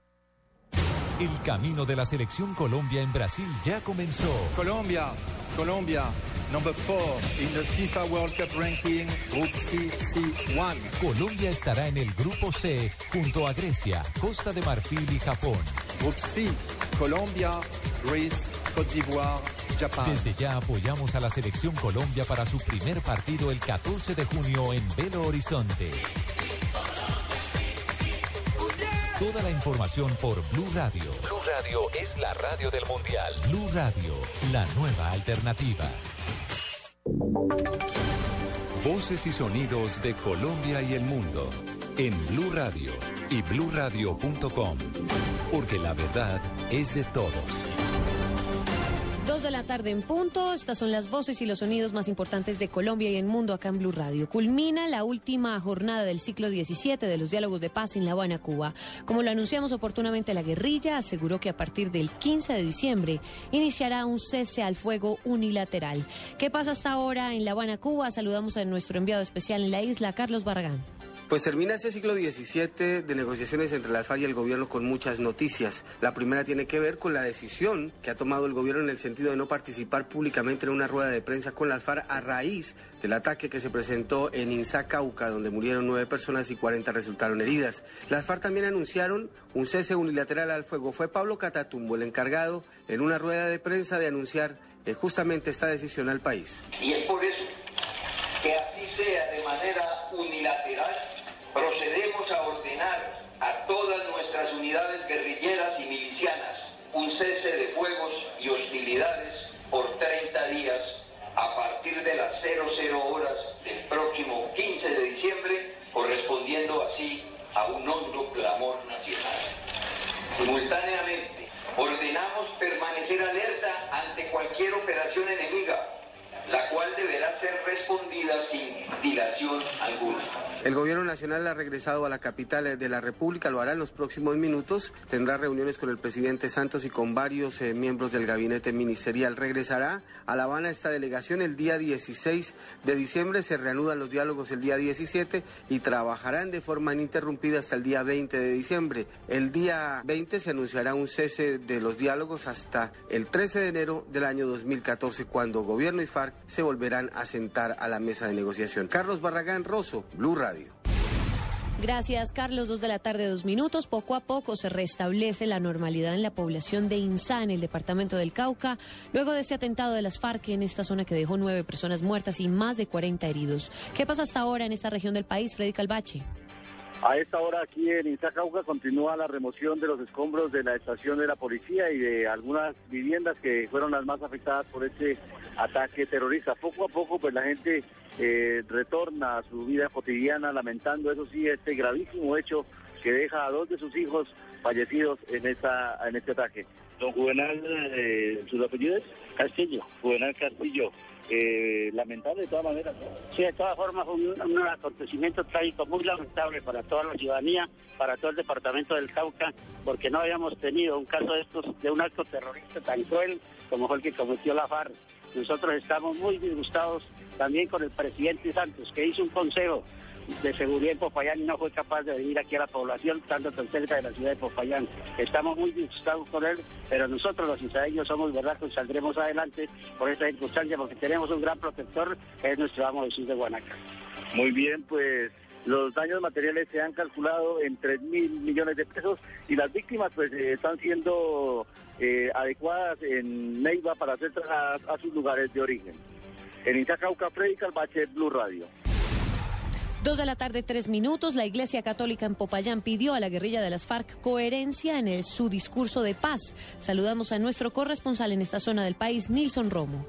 Speaker 1: El camino de la selección Colombia en Brasil ya comenzó.
Speaker 6: Colombia, Colombia, number four in the FIFA World Cup ranking, Group C, C1.
Speaker 1: Colombia estará en el grupo C junto a Grecia, Costa de Marfil y Japón.
Speaker 6: Group C, Colombia, Greece, Côte d'Ivoire, Japan.
Speaker 1: Desde ya apoyamos a la selección Colombia para su primer partido el 14 de junio en Belo Horizonte. Toda la información por Blue Radio. Blue Radio es la radio del Mundial. Blue Radio, la nueva alternativa. Voces y sonidos de Colombia y el mundo en Blue Radio y bluradio.com. Porque la verdad es de todos.
Speaker 7: La tarde en punto. Estas son las voces y los sonidos más importantes de Colombia y el mundo acá en Blue Radio. Culmina la última jornada del ciclo 17 de los diálogos de paz en La Habana, Cuba. Como lo anunciamos oportunamente, la guerrilla aseguró que a partir del 15 de diciembre iniciará un cese al fuego unilateral. ¿Qué pasa hasta ahora en La Habana, Cuba? Saludamos a nuestro enviado especial en la isla, Carlos Barragán.
Speaker 8: Pues termina ese siglo XVII de negociaciones entre la FARC y el gobierno con muchas noticias. La primera tiene que ver con la decisión que ha tomado el gobierno en el sentido de no participar públicamente en una rueda de prensa con las FARC a raíz del ataque que se presentó en Insa, Cauca, donde murieron nueve personas y 40 resultaron heridas. Las FARC también anunciaron un cese unilateral al fuego. Fue Pablo Catatumbo el encargado en una rueda de prensa de anunciar eh, justamente esta decisión al país.
Speaker 9: Y es por eso que así sea de manera unilateral, procedemos a ordenar a todas nuestras unidades guerrilleras y milicianas un cese de fuegos y hostilidades por 30 días a partir de las 00 horas del próximo 15 de diciembre, correspondiendo así a un hondo clamor nacional. Simultáneamente, ordenamos permanecer alerta ante cualquier operación enemiga la cual deberá ser respondida sin dilación alguna.
Speaker 8: El gobierno nacional ha regresado a la capital de la República, lo hará en los próximos minutos, tendrá reuniones con el presidente Santos y con varios eh, miembros del gabinete ministerial. Regresará a La Habana esta delegación el día 16 de diciembre, se reanudan los diálogos el día 17 y trabajarán de forma ininterrumpida hasta el día 20 de diciembre. El día 20 se anunciará un cese de los diálogos hasta el 13 de enero del año 2014, cuando gobierno y FARC se volverán a sentar a la mesa de negociación. Carlos Barragán Rosso, Blue.
Speaker 7: Gracias, Carlos. Dos de la tarde, dos minutos. Poco a poco se restablece la normalidad en la población de Insá, en el departamento del Cauca, luego de este atentado de las FARC en esta zona que dejó nueve personas muertas y más de 40 heridos. ¿Qué pasa hasta ahora en esta región del país, Freddy Calvache?
Speaker 10: A esta hora aquí en Iztacauca continúa la remoción de los escombros de la estación de la policía y de algunas viviendas que fueron las más afectadas por este ataque terrorista. Poco a poco pues la gente eh, retorna a su vida cotidiana lamentando eso sí este gravísimo hecho que deja a dos de sus hijos fallecidos en esta en este ataque. Don Juvenal, eh, ¿sus apellidos? Castillo. Juvenal Castillo. Eh, lamentable de todas maneras.
Speaker 11: Sí, de todas formas fue un, acontecimiento trágico muy lamentable para toda la ciudadanía, para todo el departamento del Cauca, porque no habíamos tenido un caso de estos, de un acto terrorista tan cruel como fue el que cometió la FARC. Nosotros estamos muy disgustados también con el presidente Santos, que hizo un consejo de seguridad en Popayán y no fue capaz de venir aquí a la población, tanto tan cerca de la ciudad de Popayán. Estamos muy disgustados con él, pero nosotros los ciudadanos somos verdad que saldremos adelante por esta circunstancia porque tenemos un gran protector es nuestro amo Jesús de Guanaca.
Speaker 10: Muy bien, pues los daños materiales se han calculado en 3 mil millones de pesos y las víctimas pues eh, están siendo eh, adecuadas en Neiva para ser a sus lugares de origen. En Itacauca, Freddy Calvache, Blue Radio.
Speaker 7: Dos de la tarde, tres minutos. La Iglesia Católica en Popayán pidió a la guerrilla de las FARC coherencia en su discurso de paz. Saludamos a nuestro corresponsal en esta zona del país, Nilson Romo.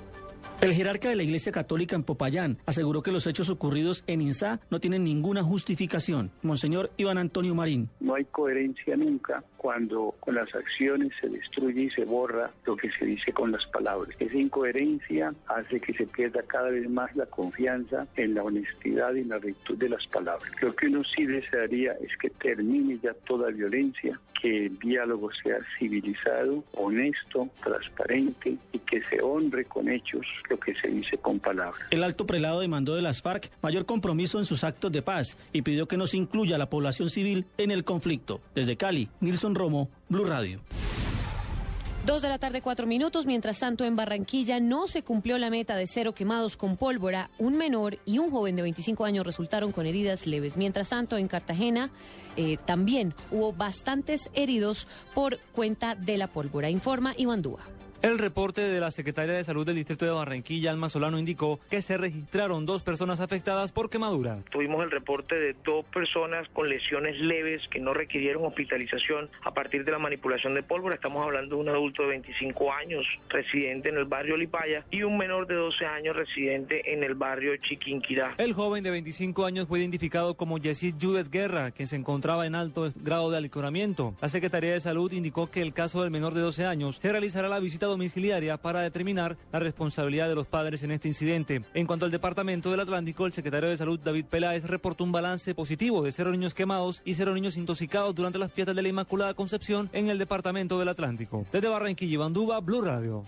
Speaker 12: El jerarca de la Iglesia Católica en Popayán aseguró que los hechos ocurridos en INSA no tienen ninguna justificación. Monseñor Iván Antonio Marín.
Speaker 13: No hay coherencia nunca cuando con las acciones se destruye y se borra lo que se dice con las palabras. Esa incoherencia hace que se pierda cada vez más la confianza en la honestidad y la rectitud de las palabras. Lo que uno sí desearía es que termine ya toda violencia, que el diálogo sea civilizado, honesto, transparente y que se honre con hechos lo que se dice con palabras.
Speaker 12: El alto prelado demandó de las FARC mayor compromiso en sus actos de paz y pidió que no se incluya a la población civil en el conflicto. Desde Cali, Nilson Romo, Blue Radio.
Speaker 7: Dos de la tarde, cuatro minutos. Mientras tanto, en Barranquilla no se cumplió la meta de cero quemados con pólvora. Un menor y un joven de 25 años resultaron con heridas leves. Mientras tanto, en Cartagena eh, también hubo bastantes heridos por cuenta de la pólvora. Informa Iván Dúa.
Speaker 14: El reporte de la Secretaria de Salud del Distrito de Barranquilla, Alma Solano, indicó que se registraron dos personas afectadas por quemaduras.
Speaker 15: Tuvimos el reporte de dos personas con lesiones leves que no requirieron hospitalización a partir de la manipulación de pólvora. Estamos hablando de un adulto de 25 años residente en el barrio Lipaya y un menor de 12 años residente en el barrio Chiquinquirá.
Speaker 14: El joven de 25 años fue identificado como Yesid Judes Guerra, quien se encontraba en alto grado de alicoramiento. La Secretaría de Salud indicó que el caso del menor de 12 años se realizará la visita domiciliaria para determinar la responsabilidad de los padres en este incidente. En cuanto al Departamento del Atlántico, el secretario de Salud David Peláez reportó un balance positivo de cero niños quemados y cero niños intoxicados durante las fiestas de la Inmaculada Concepción en el Departamento del Atlántico. Desde Barranquilla y Bandúba, Blue Radio.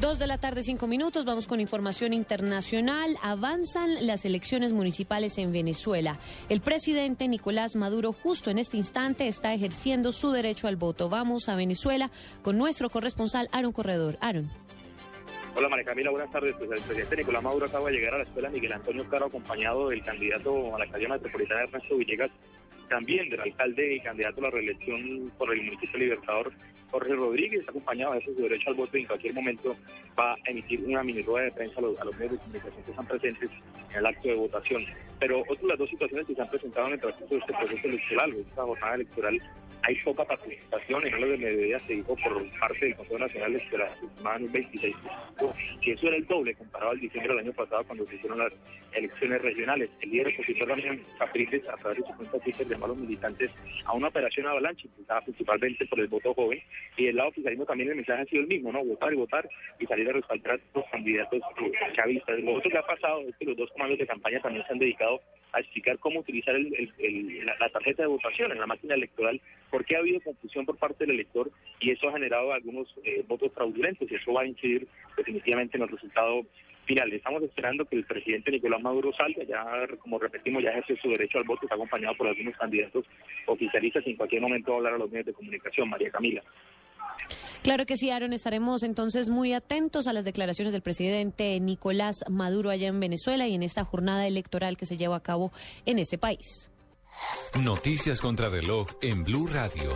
Speaker 7: Dos de la tarde, cinco minutos. Vamos con información internacional. Avanzan las elecciones municipales en Venezuela. El presidente Nicolás Maduro justo en este instante está ejerciendo su derecho al voto. Vamos a Venezuela con nuestro corresponsal Aaron Corredor. Aaron.
Speaker 16: Hola María Camila, buenas tardes. Pues el presidente Nicolás Maduro acaba de llegar a la escuela Miguel Antonio Caro acompañado del candidato a la alcaldía metropolitana Ernesto Villegas también del alcalde y candidato a la reelección por el municipio Libertador, Jorge Rodríguez, acompañado de su derecho al voto y en cualquier momento va a emitir una mini rueda de prensa a los, medios de comunicación que están presentes en el acto de votación. Pero otras las dos situaciones que se han presentado en el transcurso de este proceso electoral, esta jornada electoral, hay poca participación en el de mediodía se dijo por parte del Consejo Nacional Electoral aproximadamente 26 que eso era el doble comparado al diciembre del año pasado cuando se hicieron las elecciones regionales. El líder opositor Damián Capriles, a través de su cuenta Twitter, llamó a los militantes a una operación avalanche, impulsada principalmente por el voto joven, y del lado oficialismo también el mensaje ha sido el mismo, ¿no? Votar y votar y salir a respaldar a los candidatos eh, chavistas. Lo que ha pasado es que los dos comandos de campaña también se han dedicado a explicar cómo utilizar el- el- el- la, tarjeta de votación en la máquina electoral, porque ha habido confusión por parte del elector y eso ha generado algunos eh, votos fraudulentos y eso va a incidir definitivamente en el resultado final. Estamos esperando que el presidente Nicolás Maduro salga, ya como repetimos, ya ejerce su derecho al voto, está acompañado por algunos candidatos oficialistas y en cualquier momento va a hablar a los medios de comunicación. María Camila.
Speaker 7: Claro que sí, Aaron. Estaremos entonces muy atentos a las declaraciones del presidente Nicolás Maduro allá en Venezuela y en esta jornada electoral que se lleva a cabo en este país.
Speaker 1: Noticias contra reloj en Blue Radio.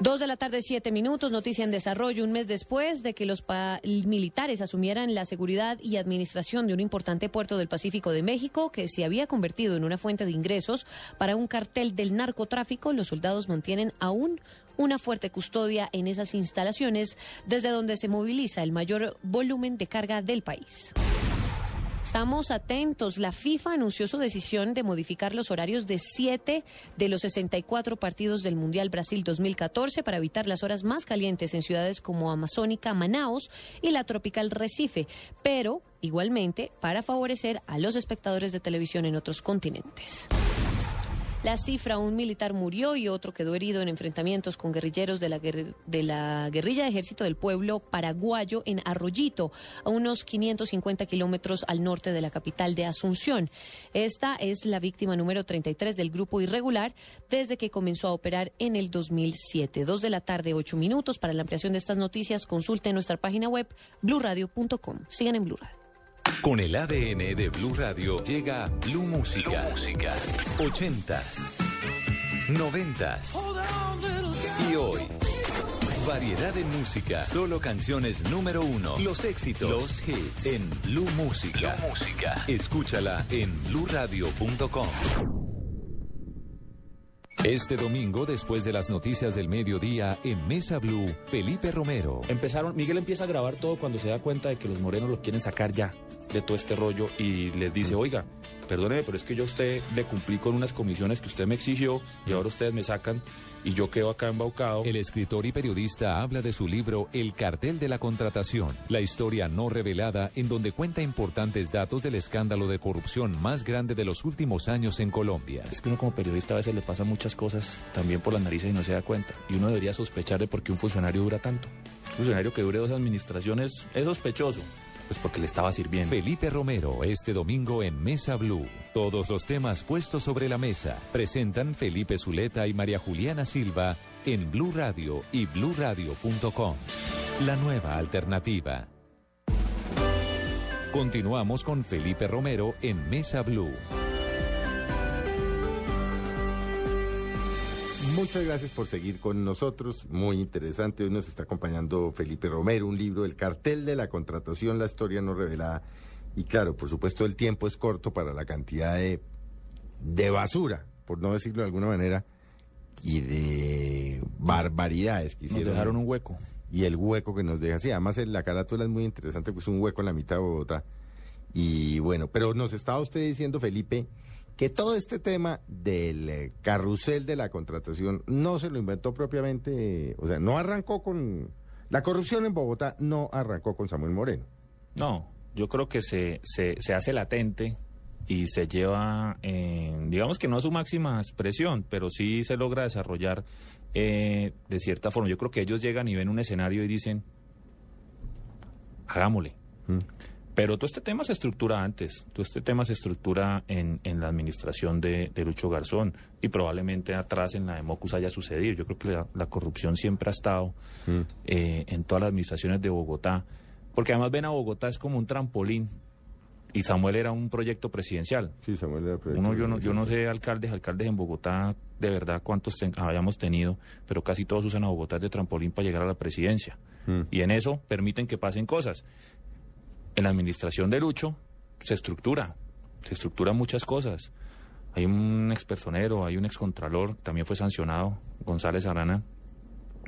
Speaker 7: Dos de la tarde, siete minutos, noticia en desarrollo. Un mes después de que los militares asumieran la seguridad y administración de un importante puerto del Pacífico de México que se había convertido en una fuente de ingresos para un cartel del narcotráfico, los soldados mantienen aún una fuerte custodia en esas instalaciones desde donde se moviliza el mayor volumen de carga del país. Estamos atentos. La FIFA anunció su decisión de modificar los horarios de siete de los 64 partidos del Mundial Brasil 2014 para evitar las horas más calientes en ciudades como Amazónica, Manaos y la tropical Recife, pero igualmente para favorecer a los espectadores de televisión en otros continentes. La cifra, un militar murió y otro quedó herido en enfrentamientos con guerrilleros de la, guerrilla de ejército del pueblo paraguayo en Arroyito, a unos 550 kilómetros al norte de la capital de Asunción. Esta es la víctima número 33 del grupo irregular desde que comenzó a operar en el 2007. Dos de la tarde, ocho minutos. Para la ampliación de estas noticias, consulte nuestra página web bluradio.com. Sigan en Blue Radio.
Speaker 1: Con el ADN de Blue Radio llega Blue Música. Música. 80s, 90s y hoy. Variedad de música, solo canciones número uno, los éxitos, los hits en Blue Música. Blue Música. Escúchala en bluradio.com. Este domingo, después de las noticias del mediodía, en Mesa Blue, Felipe Romero.
Speaker 4: Empezaron, Miguel empieza a grabar todo cuando se da cuenta de que los morenos lo quieren sacar ya de todo este rollo y les dice, oiga, perdóneme, pero es que yo a usted le cumplí con unas comisiones que usted me exigió y ahora ustedes me sacan y yo quedo acá embaucado.
Speaker 1: El escritor y periodista habla de su libro El cartel de la contratación, la historia no revelada en donde cuenta importantes datos del escándalo de corrupción más grande de los últimos años en Colombia.
Speaker 4: Es que uno como periodista a veces le pasa muchas cosas también por las narices y no se da cuenta. Y uno debería sospechar de por qué un funcionario dura tanto. Un funcionario que dure dos administraciones es sospechoso. Pues porque le estaba sirviendo.
Speaker 1: Felipe Romero, este domingo en Mesa Blue. Todos los temas puestos sobre la mesa. Presentan Felipe Zuleta y María Juliana Silva en Blue Radio y bluradio.com. La nueva alternativa. Continuamos con Felipe Romero en Mesa Blue.
Speaker 2: Muchas gracias por seguir con nosotros. Muy interesante. Hoy nos está acompañando Felipe Romero, un libro, El cartel de la contratación, la historia no revelada. Y claro, por supuesto, el tiempo es corto para la cantidad de, de basura, por no decirlo de alguna manera, y de barbaridades que
Speaker 4: Nos
Speaker 2: hicieron.
Speaker 4: dejaron un hueco.
Speaker 2: Y el hueco que nos deja. Sí, además la carátula es muy interesante, pues un hueco en la mitad de Bogotá. Y bueno, pero nos estaba usted diciendo, Felipe, que todo este tema del eh, carrusel de la contratación no se lo inventó propiamente, o sea, no arrancó con... La corrupción en Bogotá no arrancó con Samuel Moreno.
Speaker 4: No, yo creo que se, se, se hace latente y se lleva, eh, digamos que no a su máxima expresión, pero sí se logra desarrollar eh, de cierta forma. Yo creo que ellos llegan y ven un escenario y dicen, hagámosle. Pero todo este tema se estructura antes, todo este tema se estructura en, en la administración de, de Lucho Garzón y probablemente atrás en la de Mocus haya sucedido. Yo creo que la, la corrupción siempre ha estado eh, en todas las administraciones de Bogotá, porque además ven a Bogotá es como un trampolín y Samuel era un proyecto presidencial.
Speaker 2: Sí, Samuel era proyecto
Speaker 4: Uno, yo no, yo no sé alcaldes, alcaldes en Bogotá, de verdad cuántos ten- hayamos tenido, pero casi todos usan a Bogotá de trampolín para llegar a la presidencia.
Speaker 2: Mm.
Speaker 4: Y en eso permiten que pasen cosas. En la administración de Lucho se estructura, se estructuran muchas cosas. Hay un expersonero, hay un excontralor, también fue sancionado, González Arana,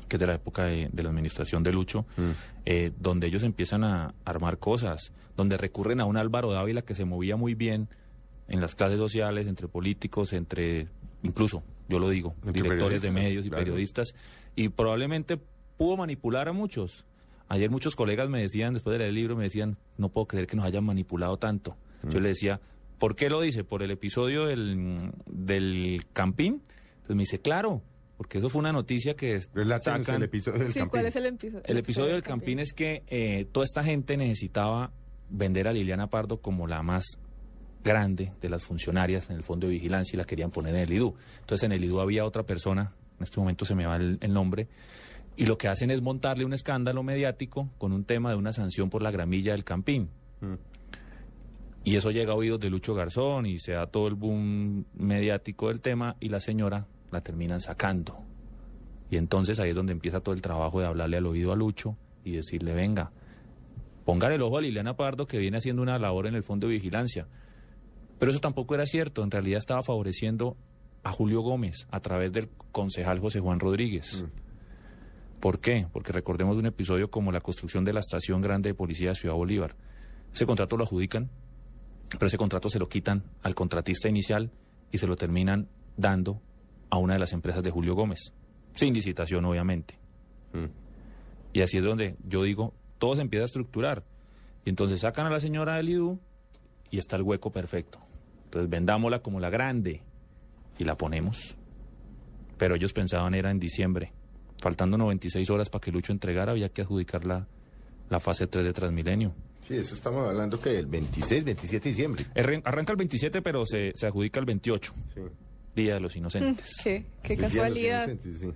Speaker 4: que es de la época de, de la administración de Lucho, eh, donde ellos empiezan a armar cosas, donde recurren a un Álvaro Dávila que se movía muy bien en las clases sociales, entre políticos, entre, incluso, yo lo digo,
Speaker 2: Entre
Speaker 4: directores de medios y
Speaker 2: claro.
Speaker 4: periodistas, y probablemente pudo manipular a muchos. Ayer muchos colegas me decían, después de leer el libro, me decían, no puedo creer que nos hayan manipulado tanto. Yo
Speaker 2: Mm.
Speaker 4: le decía, ¿por qué lo dice? ¿Por el episodio del, del Campín? Entonces me dice, claro, porque eso fue una noticia que
Speaker 2: Relátanos
Speaker 4: sacan...
Speaker 2: el episodio del
Speaker 3: Sí, ¿cuál es el, episodio?
Speaker 4: El episodio del Campín es que eh, toda esta gente necesitaba vender a Liliana Pardo como la más grande de las funcionarias en el fondo de vigilancia y la querían poner en el IDU. Entonces en el IDU había otra persona, en este momento se me va el, el nombre, y lo que hacen es montarle un escándalo mediático con un tema de una sanción por la gramilla del Campín. Y eso llega a oídos de Lucho Garzón y se da todo el boom mediático del tema y la señora la terminan sacando. Y entonces ahí es donde empieza todo el trabajo de hablarle al oído a Lucho y decirle, venga, póngale el ojo a Liliana Pardo que viene haciendo una labor en el fondo de vigilancia. Pero eso tampoco era cierto, en realidad estaba favoreciendo a Julio Gómez a través del concejal José Juan Rodríguez. ¿Por qué? Porque recordemos un episodio como la construcción de la estación grande de policía de Ciudad Bolívar. Ese contrato lo adjudican, pero ese contrato se lo quitan al contratista inicial y se lo terminan dando a una de las empresas de Julio Gómez, sin licitación obviamente. Y así es donde yo digo, todo se empieza a estructurar. Y entonces sacan a la señora del IDU y está el hueco perfecto. Entonces vendámosla como la grande y la ponemos. Pero ellos pensaban era en diciembre. Faltando 96 horas para que Lucho entregara, había que adjudicar la, la fase 3 de Transmilenio.
Speaker 2: Sí, eso estamos hablando que el 26, 27 de diciembre.
Speaker 4: Arran- Arranca el 27, pero se, se adjudica el 28.
Speaker 2: Sí.
Speaker 4: Día de los Inocentes.
Speaker 3: Qué, qué
Speaker 2: El Día de los
Speaker 3: casualidad.
Speaker 2: Sí.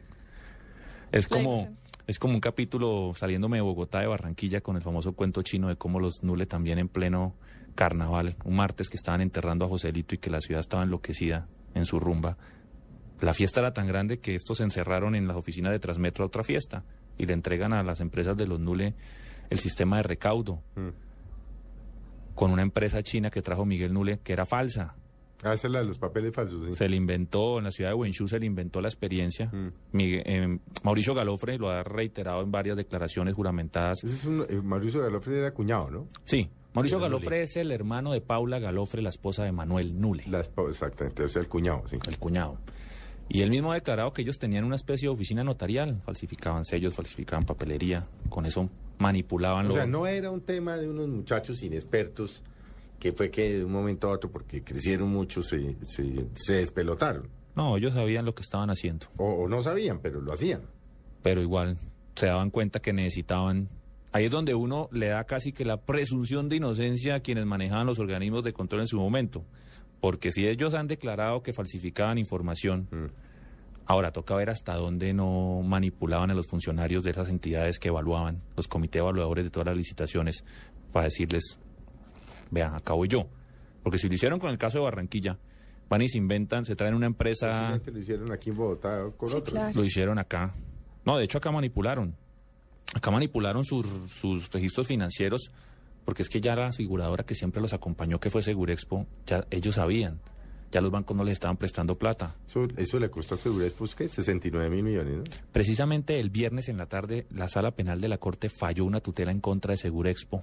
Speaker 4: Es como, es como un capítulo saliéndome de Bogotá, de Barranquilla, con el famoso cuento chino de cómo los Nule también en pleno carnaval, un martes que estaban enterrando a Joselito y que la ciudad estaba enloquecida en su rumba. La fiesta era tan grande que estos se encerraron en las oficinas de Transmetro a otra fiesta y le entregan a las empresas de los Nule el sistema de recaudo con una empresa china que trajo Miguel Nule que era falsa.
Speaker 2: Ah, esa es la de los papeles falsos, sí.
Speaker 4: Se le inventó, en la ciudad de Wenzhou se le inventó la experiencia. Migue- eh, Mauricio Galofre lo ha reiterado en varias declaraciones juramentadas.
Speaker 2: Ese es un, eh, Mauricio Galofre era cuñado, ¿no?
Speaker 4: Sí, Mauricio
Speaker 2: Era
Speaker 4: Galofre es el hermano de Paula Galofre, la esposa de Manuel Nule.
Speaker 2: La esposa, exactamente, sea, el cuñado, sí.
Speaker 4: El cuñado. Y él mismo ha declarado que ellos tenían una especie de oficina notarial, falsificaban sellos, falsificaban papelería, con eso manipulaban
Speaker 2: O
Speaker 4: lo-
Speaker 2: sea, no era un tema de unos muchachos inexpertos que fue que de un momento a otro, porque crecieron mucho, se, se, se despelotaron.
Speaker 4: No, ellos sabían lo que estaban haciendo.
Speaker 2: O, o no sabían, pero lo hacían.
Speaker 4: pero igual se daban cuenta que necesitaban. Ahí es donde uno le da casi que la presunción de inocencia a quienes manejaban los organismos de control en su momento. Porque si ellos han declarado que falsificaban información, ahora toca ver hasta dónde no manipulaban a los funcionarios de esas entidades que evaluaban, los comités evaluadores de todas las licitaciones, para decirles, vea, acabo yo. Porque si lo hicieron con el caso de Barranquilla, van y se inventan, se traen una empresa...
Speaker 2: Lo hicieron aquí en Bogotá con
Speaker 3: Sí,
Speaker 2: otros.
Speaker 3: claro.
Speaker 4: Lo hicieron acá. No, de hecho acá manipularon. Acá manipularon sus, sus registros financieros porque es que ya la aseguradora que siempre los acompañó, que fue Segurexpo, ya ellos sabían. Ya los bancos no les estaban prestando plata.
Speaker 2: Eso, eso le costó a pues, ¿qué? 69 mil millones, ¿no?
Speaker 4: Precisamente el viernes en la tarde, la sala penal de la Corte falló una tutela en contra de Segurexpo,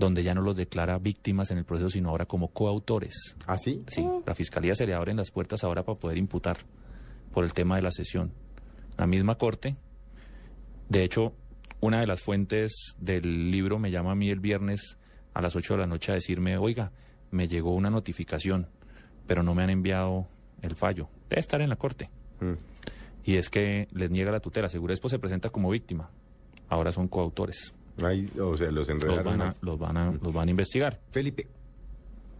Speaker 4: donde ya no los declara víctimas en el proceso, sino ahora como coautores.
Speaker 2: ¿Ah, sí?
Speaker 4: Sí, la fiscalía se le abren las puertas ahora para poder imputar por el tema de la sesión. La misma corte, de hecho, una de las fuentes del libro me llama a mí el viernes a las 8 de la noche a decirme, oiga, me llegó una notificación, pero no me han enviado el fallo. Debe estar en la corte. Y es que les niega la tutela. Segurespo se presenta como víctima. Ahora son coautores.
Speaker 2: O sea, los
Speaker 4: van, a, los, van a, los van a investigar.
Speaker 2: Felipe,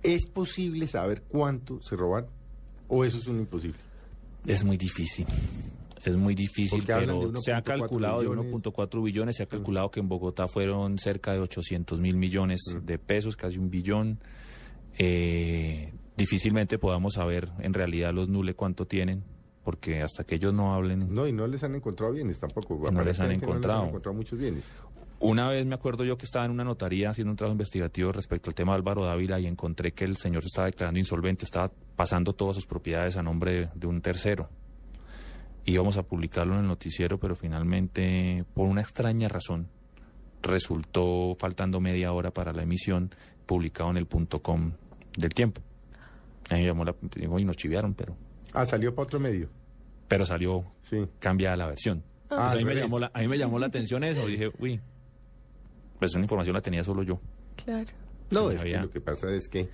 Speaker 2: ¿es posible saber cuánto se robaron? ¿O eso es un imposible?
Speaker 4: Es muy difícil. Es muy difícil, pero se ha
Speaker 2: 1.4
Speaker 4: calculado
Speaker 2: billones.
Speaker 4: de 1.4 billones, se ha calculado que en Bogotá fueron cerca de 800 mil millones de pesos, casi un billón. Eh, difícilmente podamos saber en realidad los nule cuánto tienen, porque hasta que ellos no hablen...
Speaker 2: No, y no les han encontrado bienes tampoco.
Speaker 4: No les han encontrado.
Speaker 2: encontrado muchos bienes.
Speaker 4: Una vez me acuerdo yo que estaba en una notaría haciendo un trabajo investigativo respecto al tema de Álvaro Dávila y encontré que el señor se estaba declarando insolvente, estaba pasando todas sus propiedades a nombre de, de un tercero. Íbamos a publicarlo en el noticiero, pero finalmente, por una extraña razón, resultó faltando media hora para la emisión, publicado en el punto com del tiempo. A mí me llamó la digo, y nos chiviaron, pero,
Speaker 2: Ah, salió para otro medio.
Speaker 4: pero salió cambiada la versión.
Speaker 2: Ah,
Speaker 4: Entonces, a, mí me llamó la, a mí me llamó la atención eso, dije, uy, pues esa información la tenía solo yo.
Speaker 3: Claro.
Speaker 2: No,
Speaker 4: Sí,
Speaker 2: es
Speaker 4: había-
Speaker 2: que lo que pasa es que,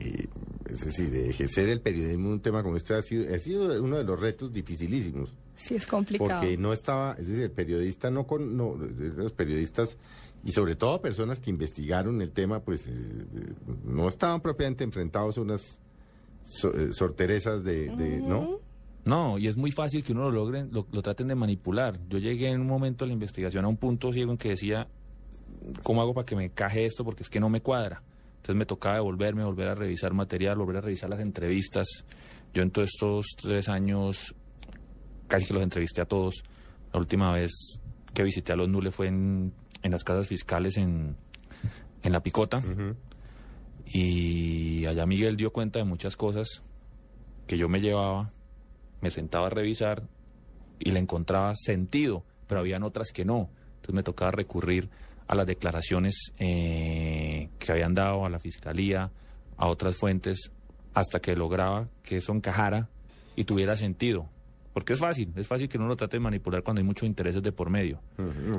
Speaker 2: eh, es decir, de ejercer el periodismo en un tema como este ha sido, ha sido uno de los retos dificilísimos.
Speaker 3: Sí, es complicado.
Speaker 2: Porque no estaba, es decir, el periodista no con, no, los periodistas y sobre todo personas que investigaron el tema, pues eh, eh, no estaban propiamente enfrentados a unas so- eh, sorterezas de, de- ¿no?
Speaker 4: No, y es muy fácil que uno lo logren, lo, lo traten de manipular. Yo llegué en un momento de la investigación a un punto ciego en que decía, ¿cómo hago para que me caje esto? Porque es que no me cuadra. Entonces me tocaba devolverme, volver a revisar material, volver a revisar las entrevistas. Yo en todos estos tres años casi que los entrevisté a todos. La última vez que visité a los Nule fue en, en las casas fiscales en, en La Picota. Y allá Miguel dio cuenta de muchas cosas que yo me llevaba, me sentaba a revisar y le encontraba sentido, pero habían otras que no. Entonces me tocaba recurrir a las declaraciones eh, que habían dado a la fiscalía, a otras fuentes, hasta que lograba que eso encajara y tuviera sentido. Porque es fácil, es fácil que uno lo trate de manipular cuando hay muchos intereses de por medio.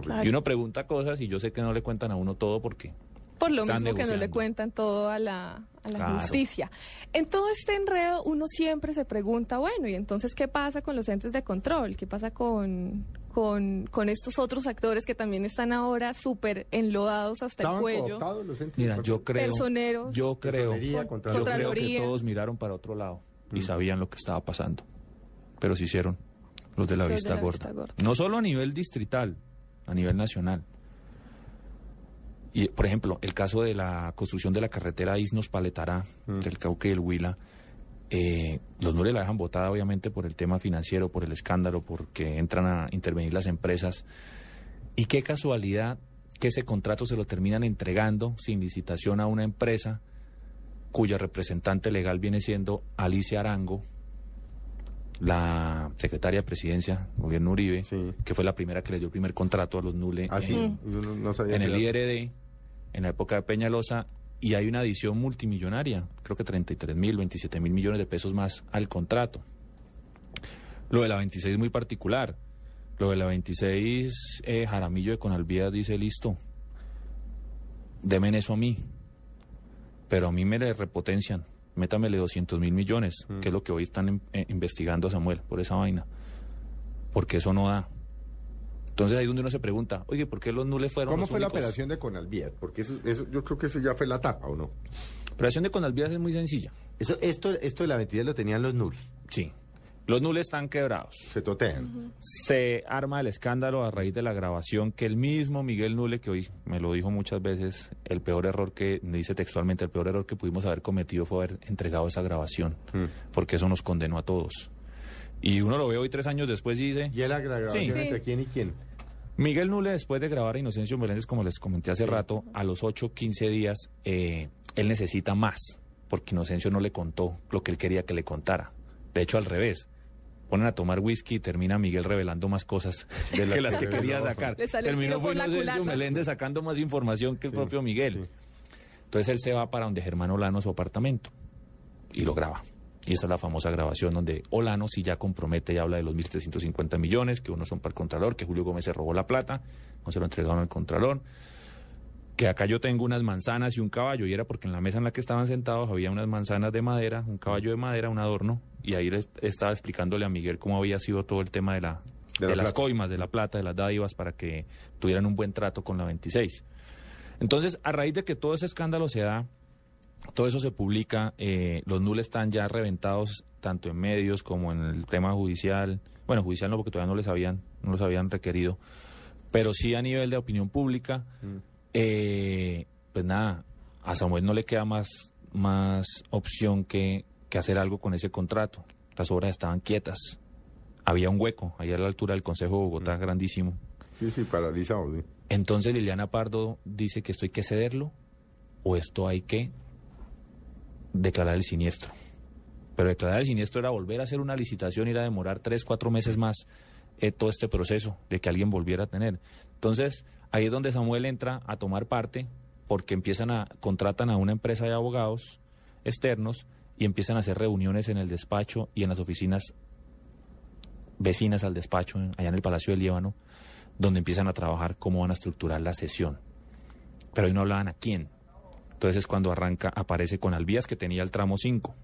Speaker 3: Claro.
Speaker 4: Y uno pregunta cosas y yo sé que no le cuentan a uno todo porque
Speaker 3: Por lo
Speaker 4: están
Speaker 3: mismo que no le cuentan todo a la, a la
Speaker 4: Claro.
Speaker 3: justicia. En todo este enredo, uno siempre se pregunta, bueno, ¿y entonces qué pasa con los entes de control? ¿Qué pasa con, con, con estos otros actores que también están ahora súper enlodados hasta el
Speaker 2: Estaban
Speaker 3: cuello?
Speaker 2: entes de
Speaker 4: Mira, yo creo,
Speaker 3: Personeros.
Speaker 4: yo creo, yo creo que todos miraron para otro lado y
Speaker 2: Mm.
Speaker 4: sabían lo que estaba pasando, pero se hicieron los de la,
Speaker 3: Los de
Speaker 4: vista,
Speaker 3: la
Speaker 4: gorda.
Speaker 3: vista gorda.
Speaker 4: No solo a nivel distrital, a nivel nacional. Y, por ejemplo, el caso de la construcción de la carretera Isnos-Paletará,
Speaker 2: Mm.
Speaker 4: del Cauque y el Huila, eh, los no le la dejan votada, obviamente, por el tema financiero, por el escándalo, porque entran a intervenir las empresas. Y qué casualidad que ese contrato se lo terminan entregando sin licitación a una empresa cuya representante legal viene siendo Alicia Arango, la secretaria de presidencia, gobierno Uribe, que fue la primera que le dio el primer contrato a los Nule
Speaker 2: Ah,
Speaker 4: en,
Speaker 2: yo no, no sabía
Speaker 4: en el. IRD, en la época de Peñalosa, y hay una adición multimillonaria, creo que 33 mil, 27 mil millones de pesos más al contrato. Lo de la 26 es muy particular. Lo de la 26, eh, Jaramillo de Conalvías dice, listo, demen eso a mí. Pero a mí me le repotencian, métamele 200 mil millones,
Speaker 2: Mm.
Speaker 4: que es lo que hoy están eh, investigando a Samuel por esa vaina. Porque eso no da. Entonces ahí es donde uno se pregunta, oye, ¿por qué los nules fueron
Speaker 2: ¿Cómo
Speaker 4: los
Speaker 2: fue la operación de Conalvías? Porque eso, eso, yo creo que eso ya fue la tapa, ¿o no?
Speaker 4: La operación de Conalvías es muy sencilla.
Speaker 2: Eso, esto, esto de la 22 lo tenían los nulos.
Speaker 4: Sí. Los nules están quebrados.
Speaker 2: Se totean.
Speaker 4: Se arma el escándalo a raíz de la grabación que el mismo Miguel Nule, que hoy me lo dijo muchas veces, el peor error que, me dice textualmente, el peor error que pudimos haber cometido fue haber entregado esa grabación, porque eso nos condenó a todos. Y uno lo ve hoy tres años después y dice...
Speaker 2: ¿Y la grabación
Speaker 4: Sí.
Speaker 2: entre quién y quién?
Speaker 4: Miguel Nule, después de grabar a Inocencio Meléndez, como les comenté hace rato, a los 8, 15 días, eh, él necesita más, porque Inocencio no le contó lo que él quería que le contara. De hecho, al revés. Ponen a tomar whisky y termina Miguel revelando más cosas
Speaker 2: De las
Speaker 4: que las
Speaker 2: que
Speaker 4: que quería sacar. Terminó fue Inocencio. Meléndez sacando más información que el propio Miguel. Entonces él se va para donde Germán Olano, su apartamento, y lo graba. Y esta es la famosa grabación donde Olano sí ya compromete y habla de los 1.350 millones, que unos son para el Contralor, que Julio Gómez se robó la plata, no se lo entregaron al Contralor, que acá yo tengo unas manzanas y un caballo, y era porque en la mesa en la que estaban sentados había unas manzanas de madera, un caballo de madera, un adorno, y ahí les estaba explicándole a Miguel cómo había sido todo el tema de, la,
Speaker 2: De
Speaker 4: de,
Speaker 2: la
Speaker 4: las
Speaker 2: plata.
Speaker 4: coimas, de la plata, de las dádivas, para que tuvieran un buen trato con la 26. Entonces, a raíz de que todo ese escándalo se da, Todo eso se publica, eh, los nules están ya reventados tanto en medios como en el tema judicial. Bueno, judicial no, porque todavía no les habían, no los habían requerido, pero sí a nivel de opinión pública. Eh, pues nada, a Samuel no le queda más, más opción que, que hacer algo con ese contrato. Las obras estaban quietas. Había un hueco ahí a la altura del Consejo de Bogotá, grandísimo.
Speaker 2: Sí, sí, paralizado. sí.
Speaker 4: Entonces Liliana Pardo dice que esto hay que cederlo o esto hay que declarar el siniestro. Pero declarar el siniestro era volver a hacer una licitación, ir a demorar tres, cuatro meses más eh, todo este proceso de que alguien volviera a tener. Entonces, ahí es donde Samuel entra a tomar parte porque empiezan a, contratan a una empresa de abogados externos y empiezan a hacer reuniones en el despacho y en las oficinas vecinas al despacho, allá en el Palacio del Líbano, donde empiezan a trabajar cómo van a estructurar la sesión. Pero ahí no hablaban a quién. Entonces es cuando arranca, aparece con Alvías, que tenía el tramo 5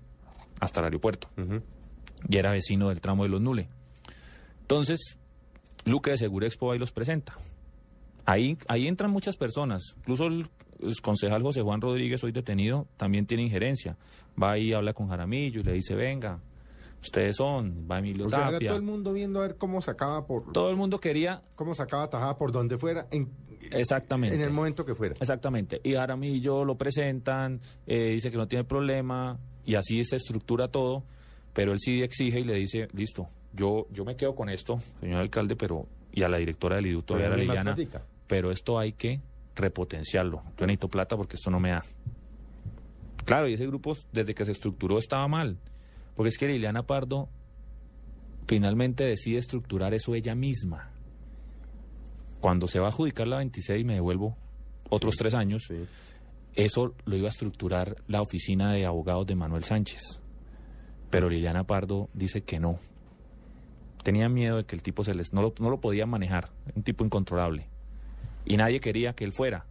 Speaker 4: hasta el aeropuerto. Y era vecino del tramo de los Nule. Entonces, Luque de Segurexpo ahí los presenta. Ahí, ahí entran muchas personas. Incluso el, el concejal José Juan Rodríguez, hoy detenido, también tiene injerencia. Va ahí, habla con Jaramillo y le dice, venga, ustedes son, va Emilio
Speaker 2: O sea, era
Speaker 4: Tapia.
Speaker 2: todo el mundo viendo a ver cómo sacaba por...
Speaker 4: Todo el mundo quería...
Speaker 2: Cómo sacaba tajada por donde fuera, en,
Speaker 4: Exactamente.
Speaker 2: en el momento que fuera.
Speaker 4: Exactamente. Y Jaramillo lo presentan, eh, dice que no tiene problema, y así se estructura todo, pero él sí exige y le dice, listo, yo, yo me quedo con esto, señor alcalde, pero, y a la directora del IDU todavía
Speaker 2: Pero
Speaker 4: era
Speaker 2: no hay más
Speaker 4: Liliana, pero esto hay que repotenciarlo. Yo necesito plata porque esto no me da. Claro, y ese grupo desde que se estructuró estaba mal, porque es que Liliana Pardo finalmente decide estructurar eso ella misma. Cuando se va a adjudicar la 26 me devuelvo otros tres años, eso lo iba a estructurar la oficina de abogados de Manuel Sánchez. Pero Liliana Pardo dice que no. Tenía miedo de que el tipo se les, no, lo, no lo podía manejar, un tipo incontrolable. Y nadie quería que él fuera.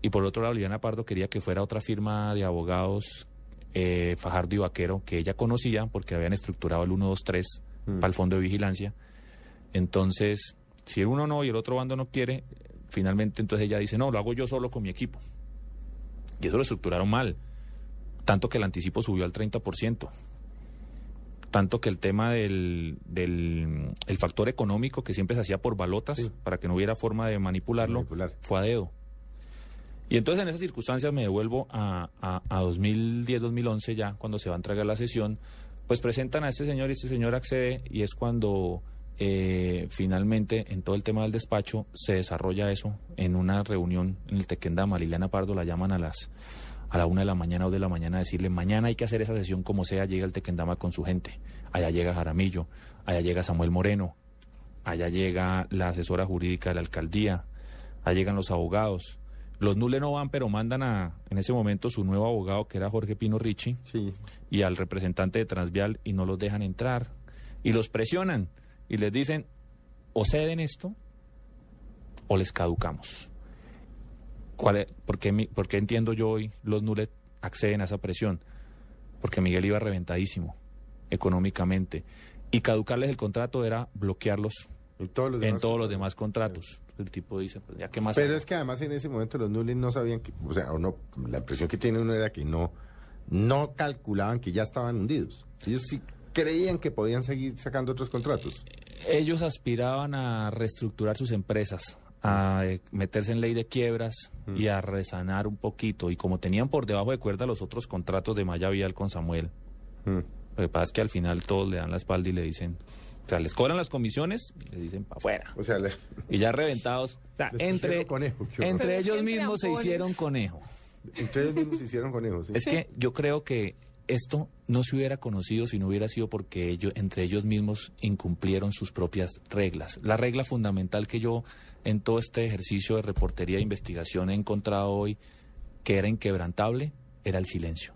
Speaker 4: Y por otro lado, Liliana Pardo quería que fuera otra firma de abogados, eh, Fajardo y Vaquero, que ella conocía porque habían estructurado el 123 para el fondo de vigilancia. Entonces, si uno no y el otro bando no quiere, finalmente entonces ella dice, no, lo hago yo solo con mi equipo. Y eso lo estructuraron mal. Tanto que el anticipo subió al 30%. Tanto que el tema del, del el factor económico que siempre se hacía por balotas, para que no hubiera forma de manipularlo, fue a dedo. Y entonces en esas circunstancias me devuelvo a, a, a 2010-2011 ya, cuando se va a entregar la sesión, pues presentan a este señor y este señor accede y es cuando eh, finalmente en todo el tema del despacho se desarrolla eso en una reunión en el Tequendama. Liliana Pardo la llaman a las a la una de la mañana o de la mañana a decirle mañana hay que hacer esa sesión como sea, llega el Tequendama con su gente. Allá llega Jaramillo, allá llega Samuel Moreno, allá llega la asesora jurídica de la alcaldía, allá llegan los abogados. Los Nule no van, pero mandan a, en ese momento, su nuevo abogado, que era Jorge Pino Ricci, y al representante de Transvial, y no los dejan entrar. Y los presionan, y les dicen, o ceden esto, o les caducamos. ¿Cuál es- por, qué, mi- por qué entiendo yo hoy los Nule acceden a esa presión? Porque Miguel iba reventadísimo, económicamente. Y caducarles el contrato era bloquearlos
Speaker 2: en todos los
Speaker 4: en
Speaker 2: demás
Speaker 4: todos los demás contratos. El tipo dice, pues ya que más...
Speaker 2: Pero
Speaker 4: hago?
Speaker 2: es que además en ese momento los Nules no sabían que, o sea, o no, la impresión que tiene uno era que no, no calculaban que ya estaban hundidos. Ellos sí creían que podían seguir sacando otros contratos.
Speaker 4: Ellos aspiraban a reestructurar sus empresas, a eh, meterse en ley de quiebras y a resanar un poquito. Y como tenían por debajo de cuerda los otros contratos de Maya Vial con Samuel, lo que pasa es que al final todos le dan la espalda y le dicen, o sea, les cobran las comisiones y le dicen para afuera.
Speaker 2: O sea,
Speaker 4: y ya reventados. O sea,
Speaker 2: Les
Speaker 4: entre,
Speaker 2: conejo,
Speaker 4: entre ellos mismos se hicieron conejo.
Speaker 2: Entre ellos mismos se hicieron conejos. ¿sí?
Speaker 4: Es que yo creo que esto no se hubiera conocido si no hubiera sido porque ellos, entre ellos mismos incumplieron sus propias reglas. La regla fundamental que yo en todo este ejercicio de reportería e investigación he encontrado hoy que era inquebrantable era el silencio.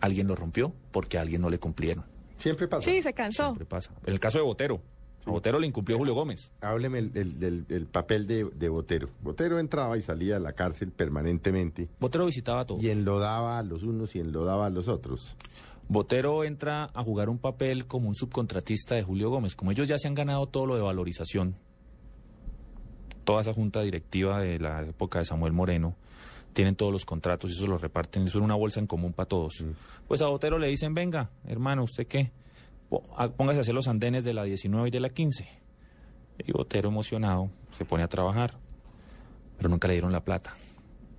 Speaker 4: Alguien lo rompió porque a alguien no le cumplieron.
Speaker 2: Siempre pasa.
Speaker 3: Sí, se cansó.
Speaker 4: Siempre pasa. En el caso de Botero, a Botero le incumplió Julio Gómez.
Speaker 2: Hábleme el, el- del- el papel de, de Botero. Botero entraba y salía de la cárcel permanentemente.
Speaker 4: Botero visitaba todo.
Speaker 2: Y enlodaba a los unos y enlodaba a los otros.
Speaker 4: Botero entra a jugar un papel como un subcontratista de Julio Gómez. Como ellos ya se han ganado todo lo de valorización, toda esa junta directiva de la época de Samuel Moreno, tienen todos los contratos y eso los reparten, eso es una bolsa en común para todos. Pues a Botero le dicen, venga, hermano, ¿usted qué? Ah, Póngase a hacer los andenes de la 19 y de la 15. Y Botero emocionado se pone a trabajar, pero nunca le dieron la plata.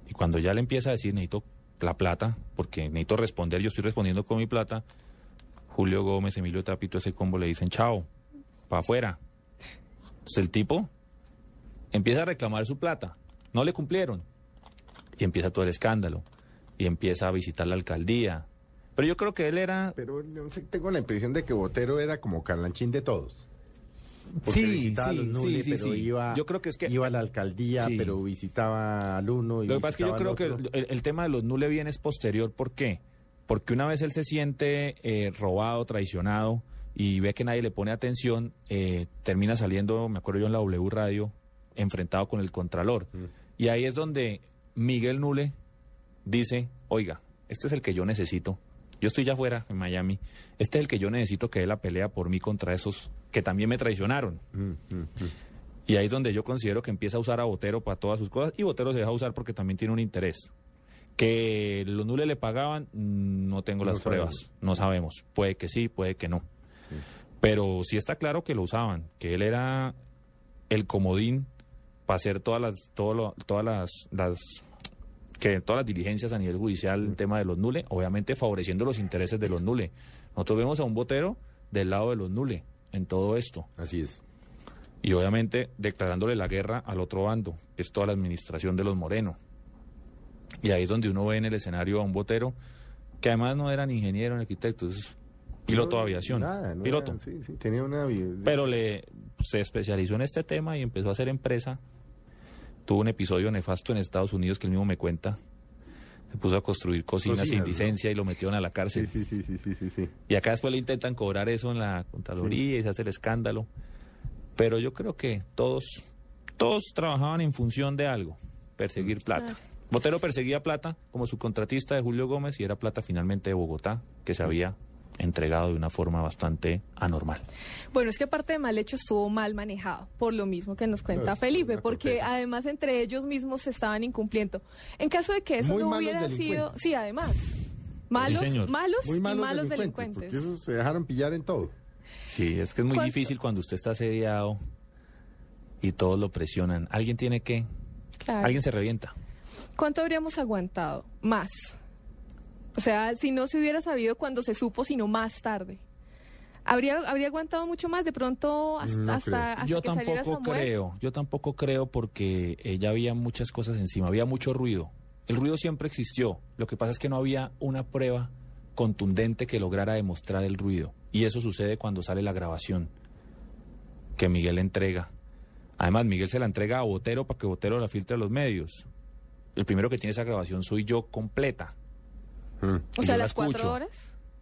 Speaker 4: Y cuando ya le empieza a decir, necesito la plata, porque necesito responder, yo estoy respondiendo con mi plata, Julio Gómez, Emilio Tapito, ese combo le dicen, chao, para afuera. Entonces el tipo empieza a reclamar su plata. No le cumplieron. Y empieza todo el escándalo. Y empieza a visitar la alcaldía. Pero yo creo que él era...
Speaker 2: Pero yo tengo la impresión de que Botero era como carlanchín de todos. Porque
Speaker 4: Sí,
Speaker 2: visitaba
Speaker 4: sí,
Speaker 2: a los
Speaker 4: sí, sí,
Speaker 2: pero. Iba,
Speaker 4: Yo creo que es que-
Speaker 2: iba a la alcaldía, pero visitaba al uno y
Speaker 4: Lo que pasa es que yo creo que el, el tema de los nule bien es posterior. ¿Por qué? Porque una vez él se siente eh, robado, traicionado y ve que nadie le pone atención, eh, termina saliendo, me acuerdo yo en la W Radio, enfrentado con el Contralor. Y ahí es donde Miguel Nule dice, oiga, este es el que yo necesito. Yo estoy ya afuera, en Miami. Este es el que yo necesito que dé la pelea por mí contra esos que también me traicionaron. Y ahí es donde yo considero que empieza a usar a Botero para todas sus cosas y Botero se deja usar porque también tiene un interés. Que los nules le pagaban, mm, no tengo
Speaker 2: No
Speaker 4: las pruebas,
Speaker 2: sabemos.
Speaker 4: no sabemos. Puede que sí, puede que no. Pero sí está claro que lo usaban, que él era el comodín para hacer todas las, todo lo- todas las, las que todas las diligencias a nivel judicial, el tema de los nule, obviamente favoreciendo los intereses de los nule. Nosotros vemos a un botero del lado de los nule en todo esto.
Speaker 2: Así es.
Speaker 4: Y obviamente declarándole la guerra al otro bando, que es toda la administración de los Moreno. Y ahí es donde uno ve en el escenario a un botero que además no era ni ingeniero ni arquitecto, es piloto de aviación.
Speaker 2: Nada, no
Speaker 4: piloto.
Speaker 2: sí, sí, tenía una...
Speaker 4: Pero le se especializó en este tema y empezó a hacer empresa. Tuvo un episodio nefasto en Estados Unidos que él mismo me cuenta. Se puso a construir cocinas,
Speaker 2: Cocinas,
Speaker 4: sin
Speaker 2: ¿no?
Speaker 4: licencia y lo metieron a la cárcel.
Speaker 2: Sí, sí, sí, sí, sí, sí.
Speaker 4: Y acá después le intentan cobrar eso en la Contraloría y se hace el escándalo. Pero yo creo que todos, todos trabajaban en función de algo, perseguir plata. Botero perseguía plata como subcontratista de Julio Gómez y era plata finalmente de Bogotá, que se había entregado de una forma bastante anormal.
Speaker 3: Bueno, es que aparte de mal hecho estuvo mal manejado, por lo mismo que nos cuenta
Speaker 2: No, es
Speaker 3: Felipe, porque
Speaker 2: corteza.
Speaker 3: además entre ellos mismos se estaban incumpliendo. En caso de que eso
Speaker 2: Muy
Speaker 3: no hubiera sido, sí, además, malos, malos,
Speaker 2: Muy
Speaker 3: y
Speaker 2: malos,
Speaker 3: malos
Speaker 2: delincuentes,
Speaker 3: delincuentes.
Speaker 2: Porque esos se dejaron pillar en todo.
Speaker 4: Sí, es que es muy
Speaker 3: ¿Cuánto?
Speaker 4: difícil cuando usted está asediado y todos lo presionan. Alguien tiene que,
Speaker 3: Claro.
Speaker 4: alguien se revienta.
Speaker 3: ¿Cuánto habríamos aguantado? Más. O sea, si no se hubiera sabido cuando se supo, sino más tarde. ¿Habría, habría aguantado mucho más de pronto hasta,
Speaker 2: No
Speaker 3: hasta, hasta
Speaker 4: yo
Speaker 3: que
Speaker 4: tampoco
Speaker 3: Samuel?
Speaker 4: creo, yo tampoco creo porque eh, ya había muchas cosas encima, había mucho ruido. El ruido siempre existió, lo que pasa es que no había una prueba contundente que lograra demostrar el ruido. Y eso sucede cuando sale la grabación que Miguel entrega. Además, Miguel se la entrega a Botero para que Botero la filtre a los medios. El primero que tiene esa grabación soy yo completa.
Speaker 3: O sea, las cuatro horas.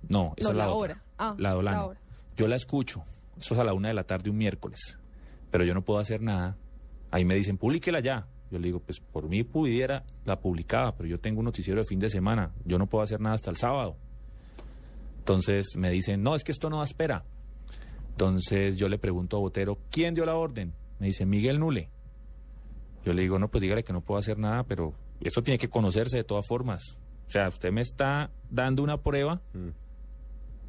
Speaker 4: No, esa
Speaker 3: No,
Speaker 4: es la,
Speaker 3: la
Speaker 4: otra.
Speaker 3: hora. Ah,
Speaker 4: la
Speaker 3: hora.
Speaker 4: Yo la escucho. Eso es a la una de la tarde un miércoles. Pero yo no puedo hacer nada. Ahí me dicen, publíquela ya. Yo le digo, pues por mí pudiera, la publicaba, pero yo tengo un noticiero de fin de semana. Yo no puedo hacer nada hasta el sábado. Entonces me dicen, no, es que esto no da espera. Entonces yo le pregunto a Botero, ¿quién dio la orden? Me dice, Miguel Nule. Yo le digo, no, pues dígale que no puedo hacer nada, pero esto tiene que conocerse de todas formas. O sea, usted me está dando una prueba,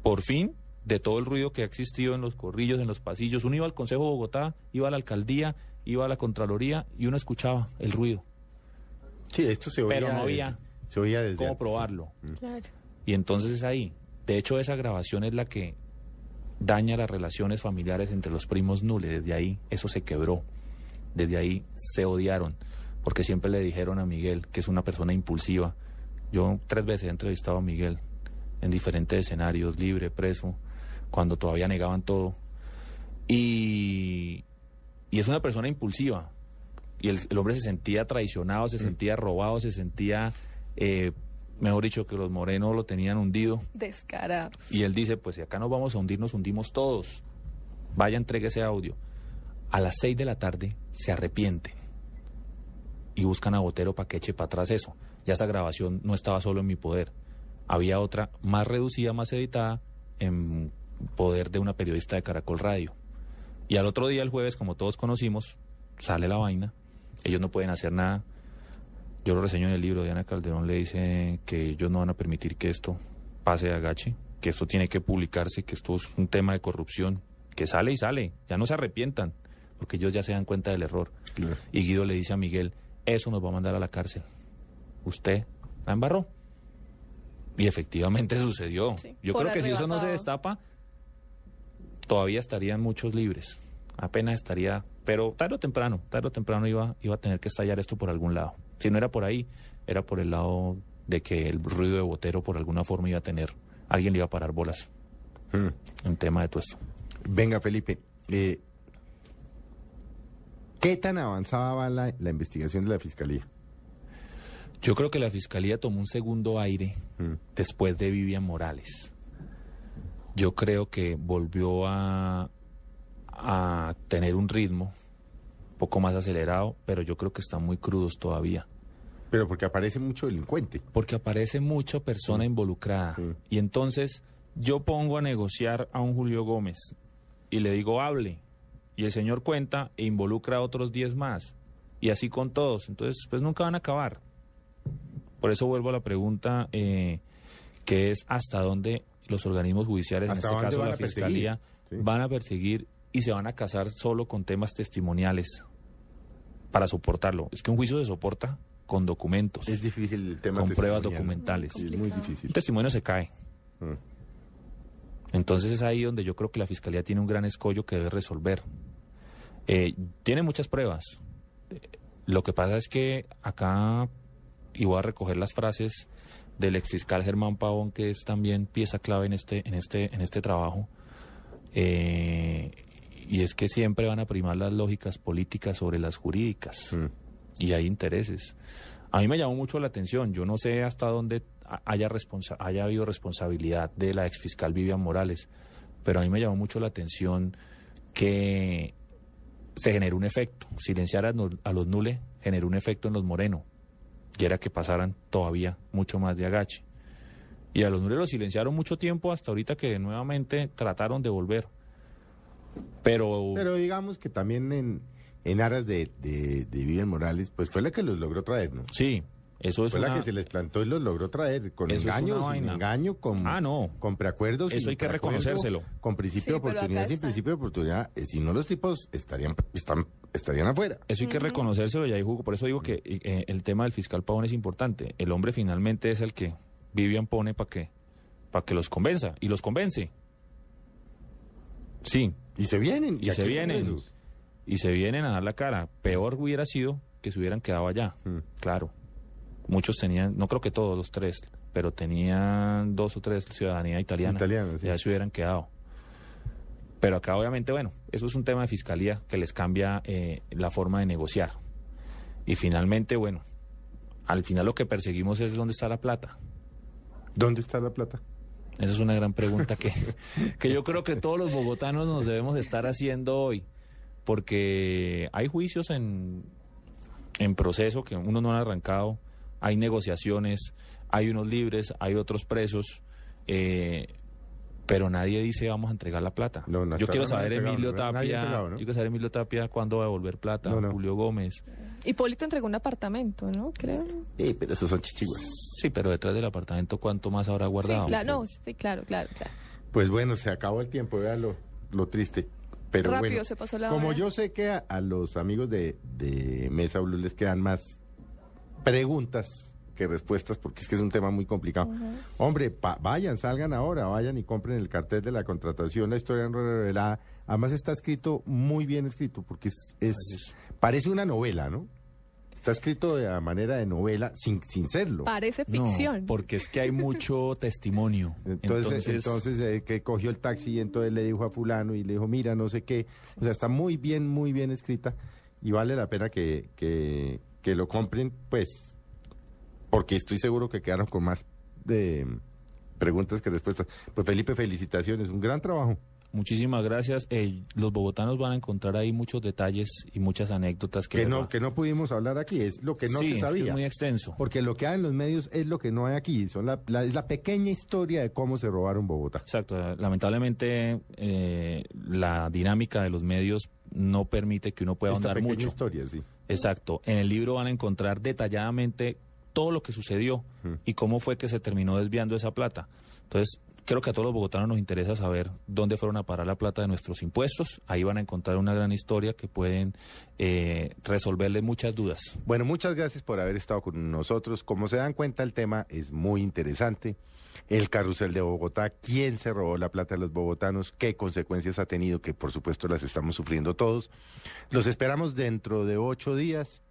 Speaker 4: por fin, de todo el ruido que ha existido en los corrillos, en los pasillos. Uno iba al Consejo de Bogotá, iba a la alcaldía, iba a la Contraloría y uno escuchaba el ruido.
Speaker 2: Sí, esto se oía.
Speaker 4: Pero no
Speaker 2: desde-
Speaker 4: había
Speaker 2: se oía desde
Speaker 4: cómo
Speaker 2: antes.
Speaker 4: probarlo.
Speaker 3: Claro.
Speaker 4: Y entonces es ahí. De hecho, esa grabación es la que daña las relaciones familiares entre los primos Nule. Desde ahí eso se quebró. Desde ahí se odiaron. Porque siempre le dijeron a Miguel que es una persona impulsiva. Yo tres veces he entrevistado a Miguel en diferentes escenarios, libre, preso, cuando todavía negaban todo. Y, y es una persona impulsiva. Y el, el hombre se sentía traicionado, se sentía robado, se sentía, eh, mejor dicho, que los morenos lo tenían hundido.
Speaker 3: Descarado.
Speaker 4: Y él dice, pues si acá nos vamos a hundir, nos hundimos todos. Vaya, entregue ese audio. A las seis de la tarde se arrepienten y buscan a Botero para que eche para atrás eso. Ya esa grabación no estaba solo en mi poder. Había otra más reducida, más editada, en poder de una periodista de Caracol Radio. Y al otro día, el jueves, como todos conocimos, sale la vaina. Ellos no pueden hacer nada. yo lo reseño en el libro, Diana Calderón le dice que ellos no van a permitir que esto pase de agache, que esto tiene que publicarse, que esto es un tema de corrupción, que sale y sale, ya no se arrepientan, porque ellos ya se dan cuenta del error. Y Guido le dice a Miguel, eso nos va a mandar a la cárcel. Usted la embarró. Y efectivamente sucedió. Yo creo que si eso no se destapa, todavía estarían muchos libres. Apenas estaría, pero tarde o temprano, tarde o temprano iba, iba a tener que estallar esto por algún lado. Si no era por ahí, era por el lado de que el ruido de botero por alguna forma iba a tener, alguien le iba a parar bolas. Un tema de todo esto.
Speaker 2: Venga, Felipe. eh, ¿Qué tan avanzada va la, la investigación de la Fiscalía?
Speaker 4: Yo creo que la fiscalía tomó un segundo aire después de Vivian Morales. Yo creo que volvió a, a tener un ritmo un poco más acelerado, pero yo creo que están muy crudos todavía.
Speaker 2: Pero porque aparece mucho delincuente.
Speaker 4: Porque aparece mucha persona involucrada. Y entonces yo pongo a negociar a un Julio Gómez y le digo hable. Y el señor cuenta e involucra a otros 10 más. Y así con todos. Entonces, pues nunca van a acabar. Por eso vuelvo a la pregunta eh, que es hasta dónde los organismos judiciales, en
Speaker 2: ¿Hasta
Speaker 4: este caso la? Fiscalía,
Speaker 2: Sí.
Speaker 4: van a perseguir y se van a casar solo con temas testimoniales para soportarlo. Es que un juicio se soporta con documentos.
Speaker 2: Es difícil el tema
Speaker 4: Con pruebas documentales.
Speaker 2: Es muy difícil.
Speaker 4: El testimonio se cae.
Speaker 2: Mm.
Speaker 4: Entonces es ahí donde yo creo que la Fiscalía tiene un gran escollo que debe resolver. Eh, tiene muchas pruebas. Lo que pasa es que acá, y voy a recoger las frases del exfiscal Germán Pavón, que es también pieza clave en este, en este, en este trabajo, eh, y es que siempre van a primar las lógicas políticas sobre las jurídicas, y hay intereses. A mí me llamó mucho la atención, yo no sé hasta dónde ha- haya, responsa- haya habido responsabilidad de la exfiscal Vivian Morales, pero a mí me llamó mucho la atención que se generó un efecto. Silenciar a, a los Nule generó un efecto en los Moreno, y era que pasaran todavía mucho más de agache. Y a los Nule los silenciaron mucho tiempo hasta ahorita que nuevamente trataron de volver. Pero,
Speaker 2: Pero digamos que también en, en aras de, de, de Vivian Morales, pues fue la que los logró traer, ¿no?
Speaker 4: Sí, eso es
Speaker 2: Fue la que se les plantó y los logró traer, con
Speaker 4: Eso es
Speaker 2: engaño, sin engaño, con,
Speaker 4: Ah, no.
Speaker 2: con preacuerdos.
Speaker 4: Eso hay que reconocérselo.
Speaker 2: Con principio
Speaker 3: Sí,
Speaker 2: de oportunidad, sin principio de oportunidad. eh, si no, los tipos estarían, están, estarían afuera.
Speaker 4: Eso hay que reconocérselo y ahí jugó. Por eso digo que eh, el tema del fiscal Pavón es importante. El hombre finalmente es el que Vivian pone para que, para que los convenza. Y los convence. Sí.
Speaker 2: Y se vienen.
Speaker 4: Y, se vienen. Y se vienen a dar la cara. Peor hubiera sido que se hubieran quedado allá.
Speaker 2: Mm.
Speaker 4: Claro. Muchos tenían, no creo que todos los tres, pero tenían dos o tres ciudadanía italiana.
Speaker 2: Italiana, sí.
Speaker 4: Ya se hubieran quedado. Pero acá obviamente, bueno, eso es un tema de fiscalía que les cambia eh, la forma de negociar. Y finalmente, bueno, al final lo que perseguimos es dónde está la plata.
Speaker 2: ¿Dónde está la plata?
Speaker 4: Esa es una gran pregunta que, que yo creo que todos los bogotanos nos debemos estar haciendo hoy, porque hay juicios en, en proceso que uno no han arrancado, hay negociaciones, hay unos libres, hay otros presos, eh, pero nadie dice vamos a entregar la plata.
Speaker 2: No, no,
Speaker 4: yo quiero saber Emilio Tapia, yo quiero saber Emilio Tapia cuándo va a devolver plata,
Speaker 2: No, no.
Speaker 4: Julio Gómez.
Speaker 3: Hipólito entregó un apartamento, ¿no? Creo.
Speaker 2: Sí, pero esos son chichiguas.
Speaker 4: Sí, pero detrás del apartamento cuánto más habrá guardado.
Speaker 3: Sí, claro, no, sí, claro, claro, claro.
Speaker 2: Pues bueno, se acabó el tiempo, vea lo, lo triste. Pero
Speaker 3: Rápido
Speaker 2: bueno,
Speaker 3: se pasó la
Speaker 2: como
Speaker 3: hora.
Speaker 2: yo sé que a, a los amigos de, de Mesa Blue les quedan más preguntas que respuestas, porque es que es un tema muy complicado. Hombre, pa- vayan, salgan ahora, vayan y compren el cartel de la contratación, la historia no revelada. Además está escrito muy bien escrito, porque es, es parece una novela, ¿no? Está escrito de a manera de novela, sin, sin serlo.
Speaker 3: Parece
Speaker 4: No,
Speaker 3: ficción.
Speaker 4: porque es que hay mucho testimonio.
Speaker 2: Entonces, entonces, eh, que cogió el taxi y entonces le dijo a fulano y le dijo, mira, no sé qué. O sea, está muy bien, muy bien escrita y vale la pena que, que, que lo compren, pues, porque estoy seguro que quedaron con más de preguntas que respuestas. Pues Felipe, felicitaciones, un gran trabajo.
Speaker 4: Muchísimas gracias. Eh, los bogotanos van a encontrar ahí muchos detalles y muchas anécdotas que,
Speaker 2: no, que no pudimos hablar aquí, es lo que no
Speaker 4: Sí,
Speaker 2: se
Speaker 4: es que
Speaker 2: sabía.
Speaker 4: es muy extenso.
Speaker 2: Porque lo que hay en los medios es lo que no hay aquí, son la, la, es la pequeña historia de cómo se robaron Bogotá.
Speaker 4: Exacto. Lamentablemente, eh, la dinámica de los medios no permite que uno pueda
Speaker 2: Esta
Speaker 4: ahondar
Speaker 2: pequeña
Speaker 4: mucho.
Speaker 2: historia, sí.
Speaker 4: Exacto. En el libro van a encontrar detalladamente todo lo que sucedió y cómo fue que se terminó desviando esa plata. Entonces, creo que a todos los bogotanos nos interesa saber dónde fueron a parar la plata de nuestros impuestos. Ahí van a encontrar una gran historia que pueden eh, resolverle muchas dudas.
Speaker 2: Bueno, muchas gracias por haber estado con nosotros. Como se dan cuenta, el tema es muy interesante. El carrusel de Bogotá, quién se robó la plata de los bogotanos, qué consecuencias ha tenido, que por supuesto las estamos sufriendo todos. Los esperamos dentro de ocho días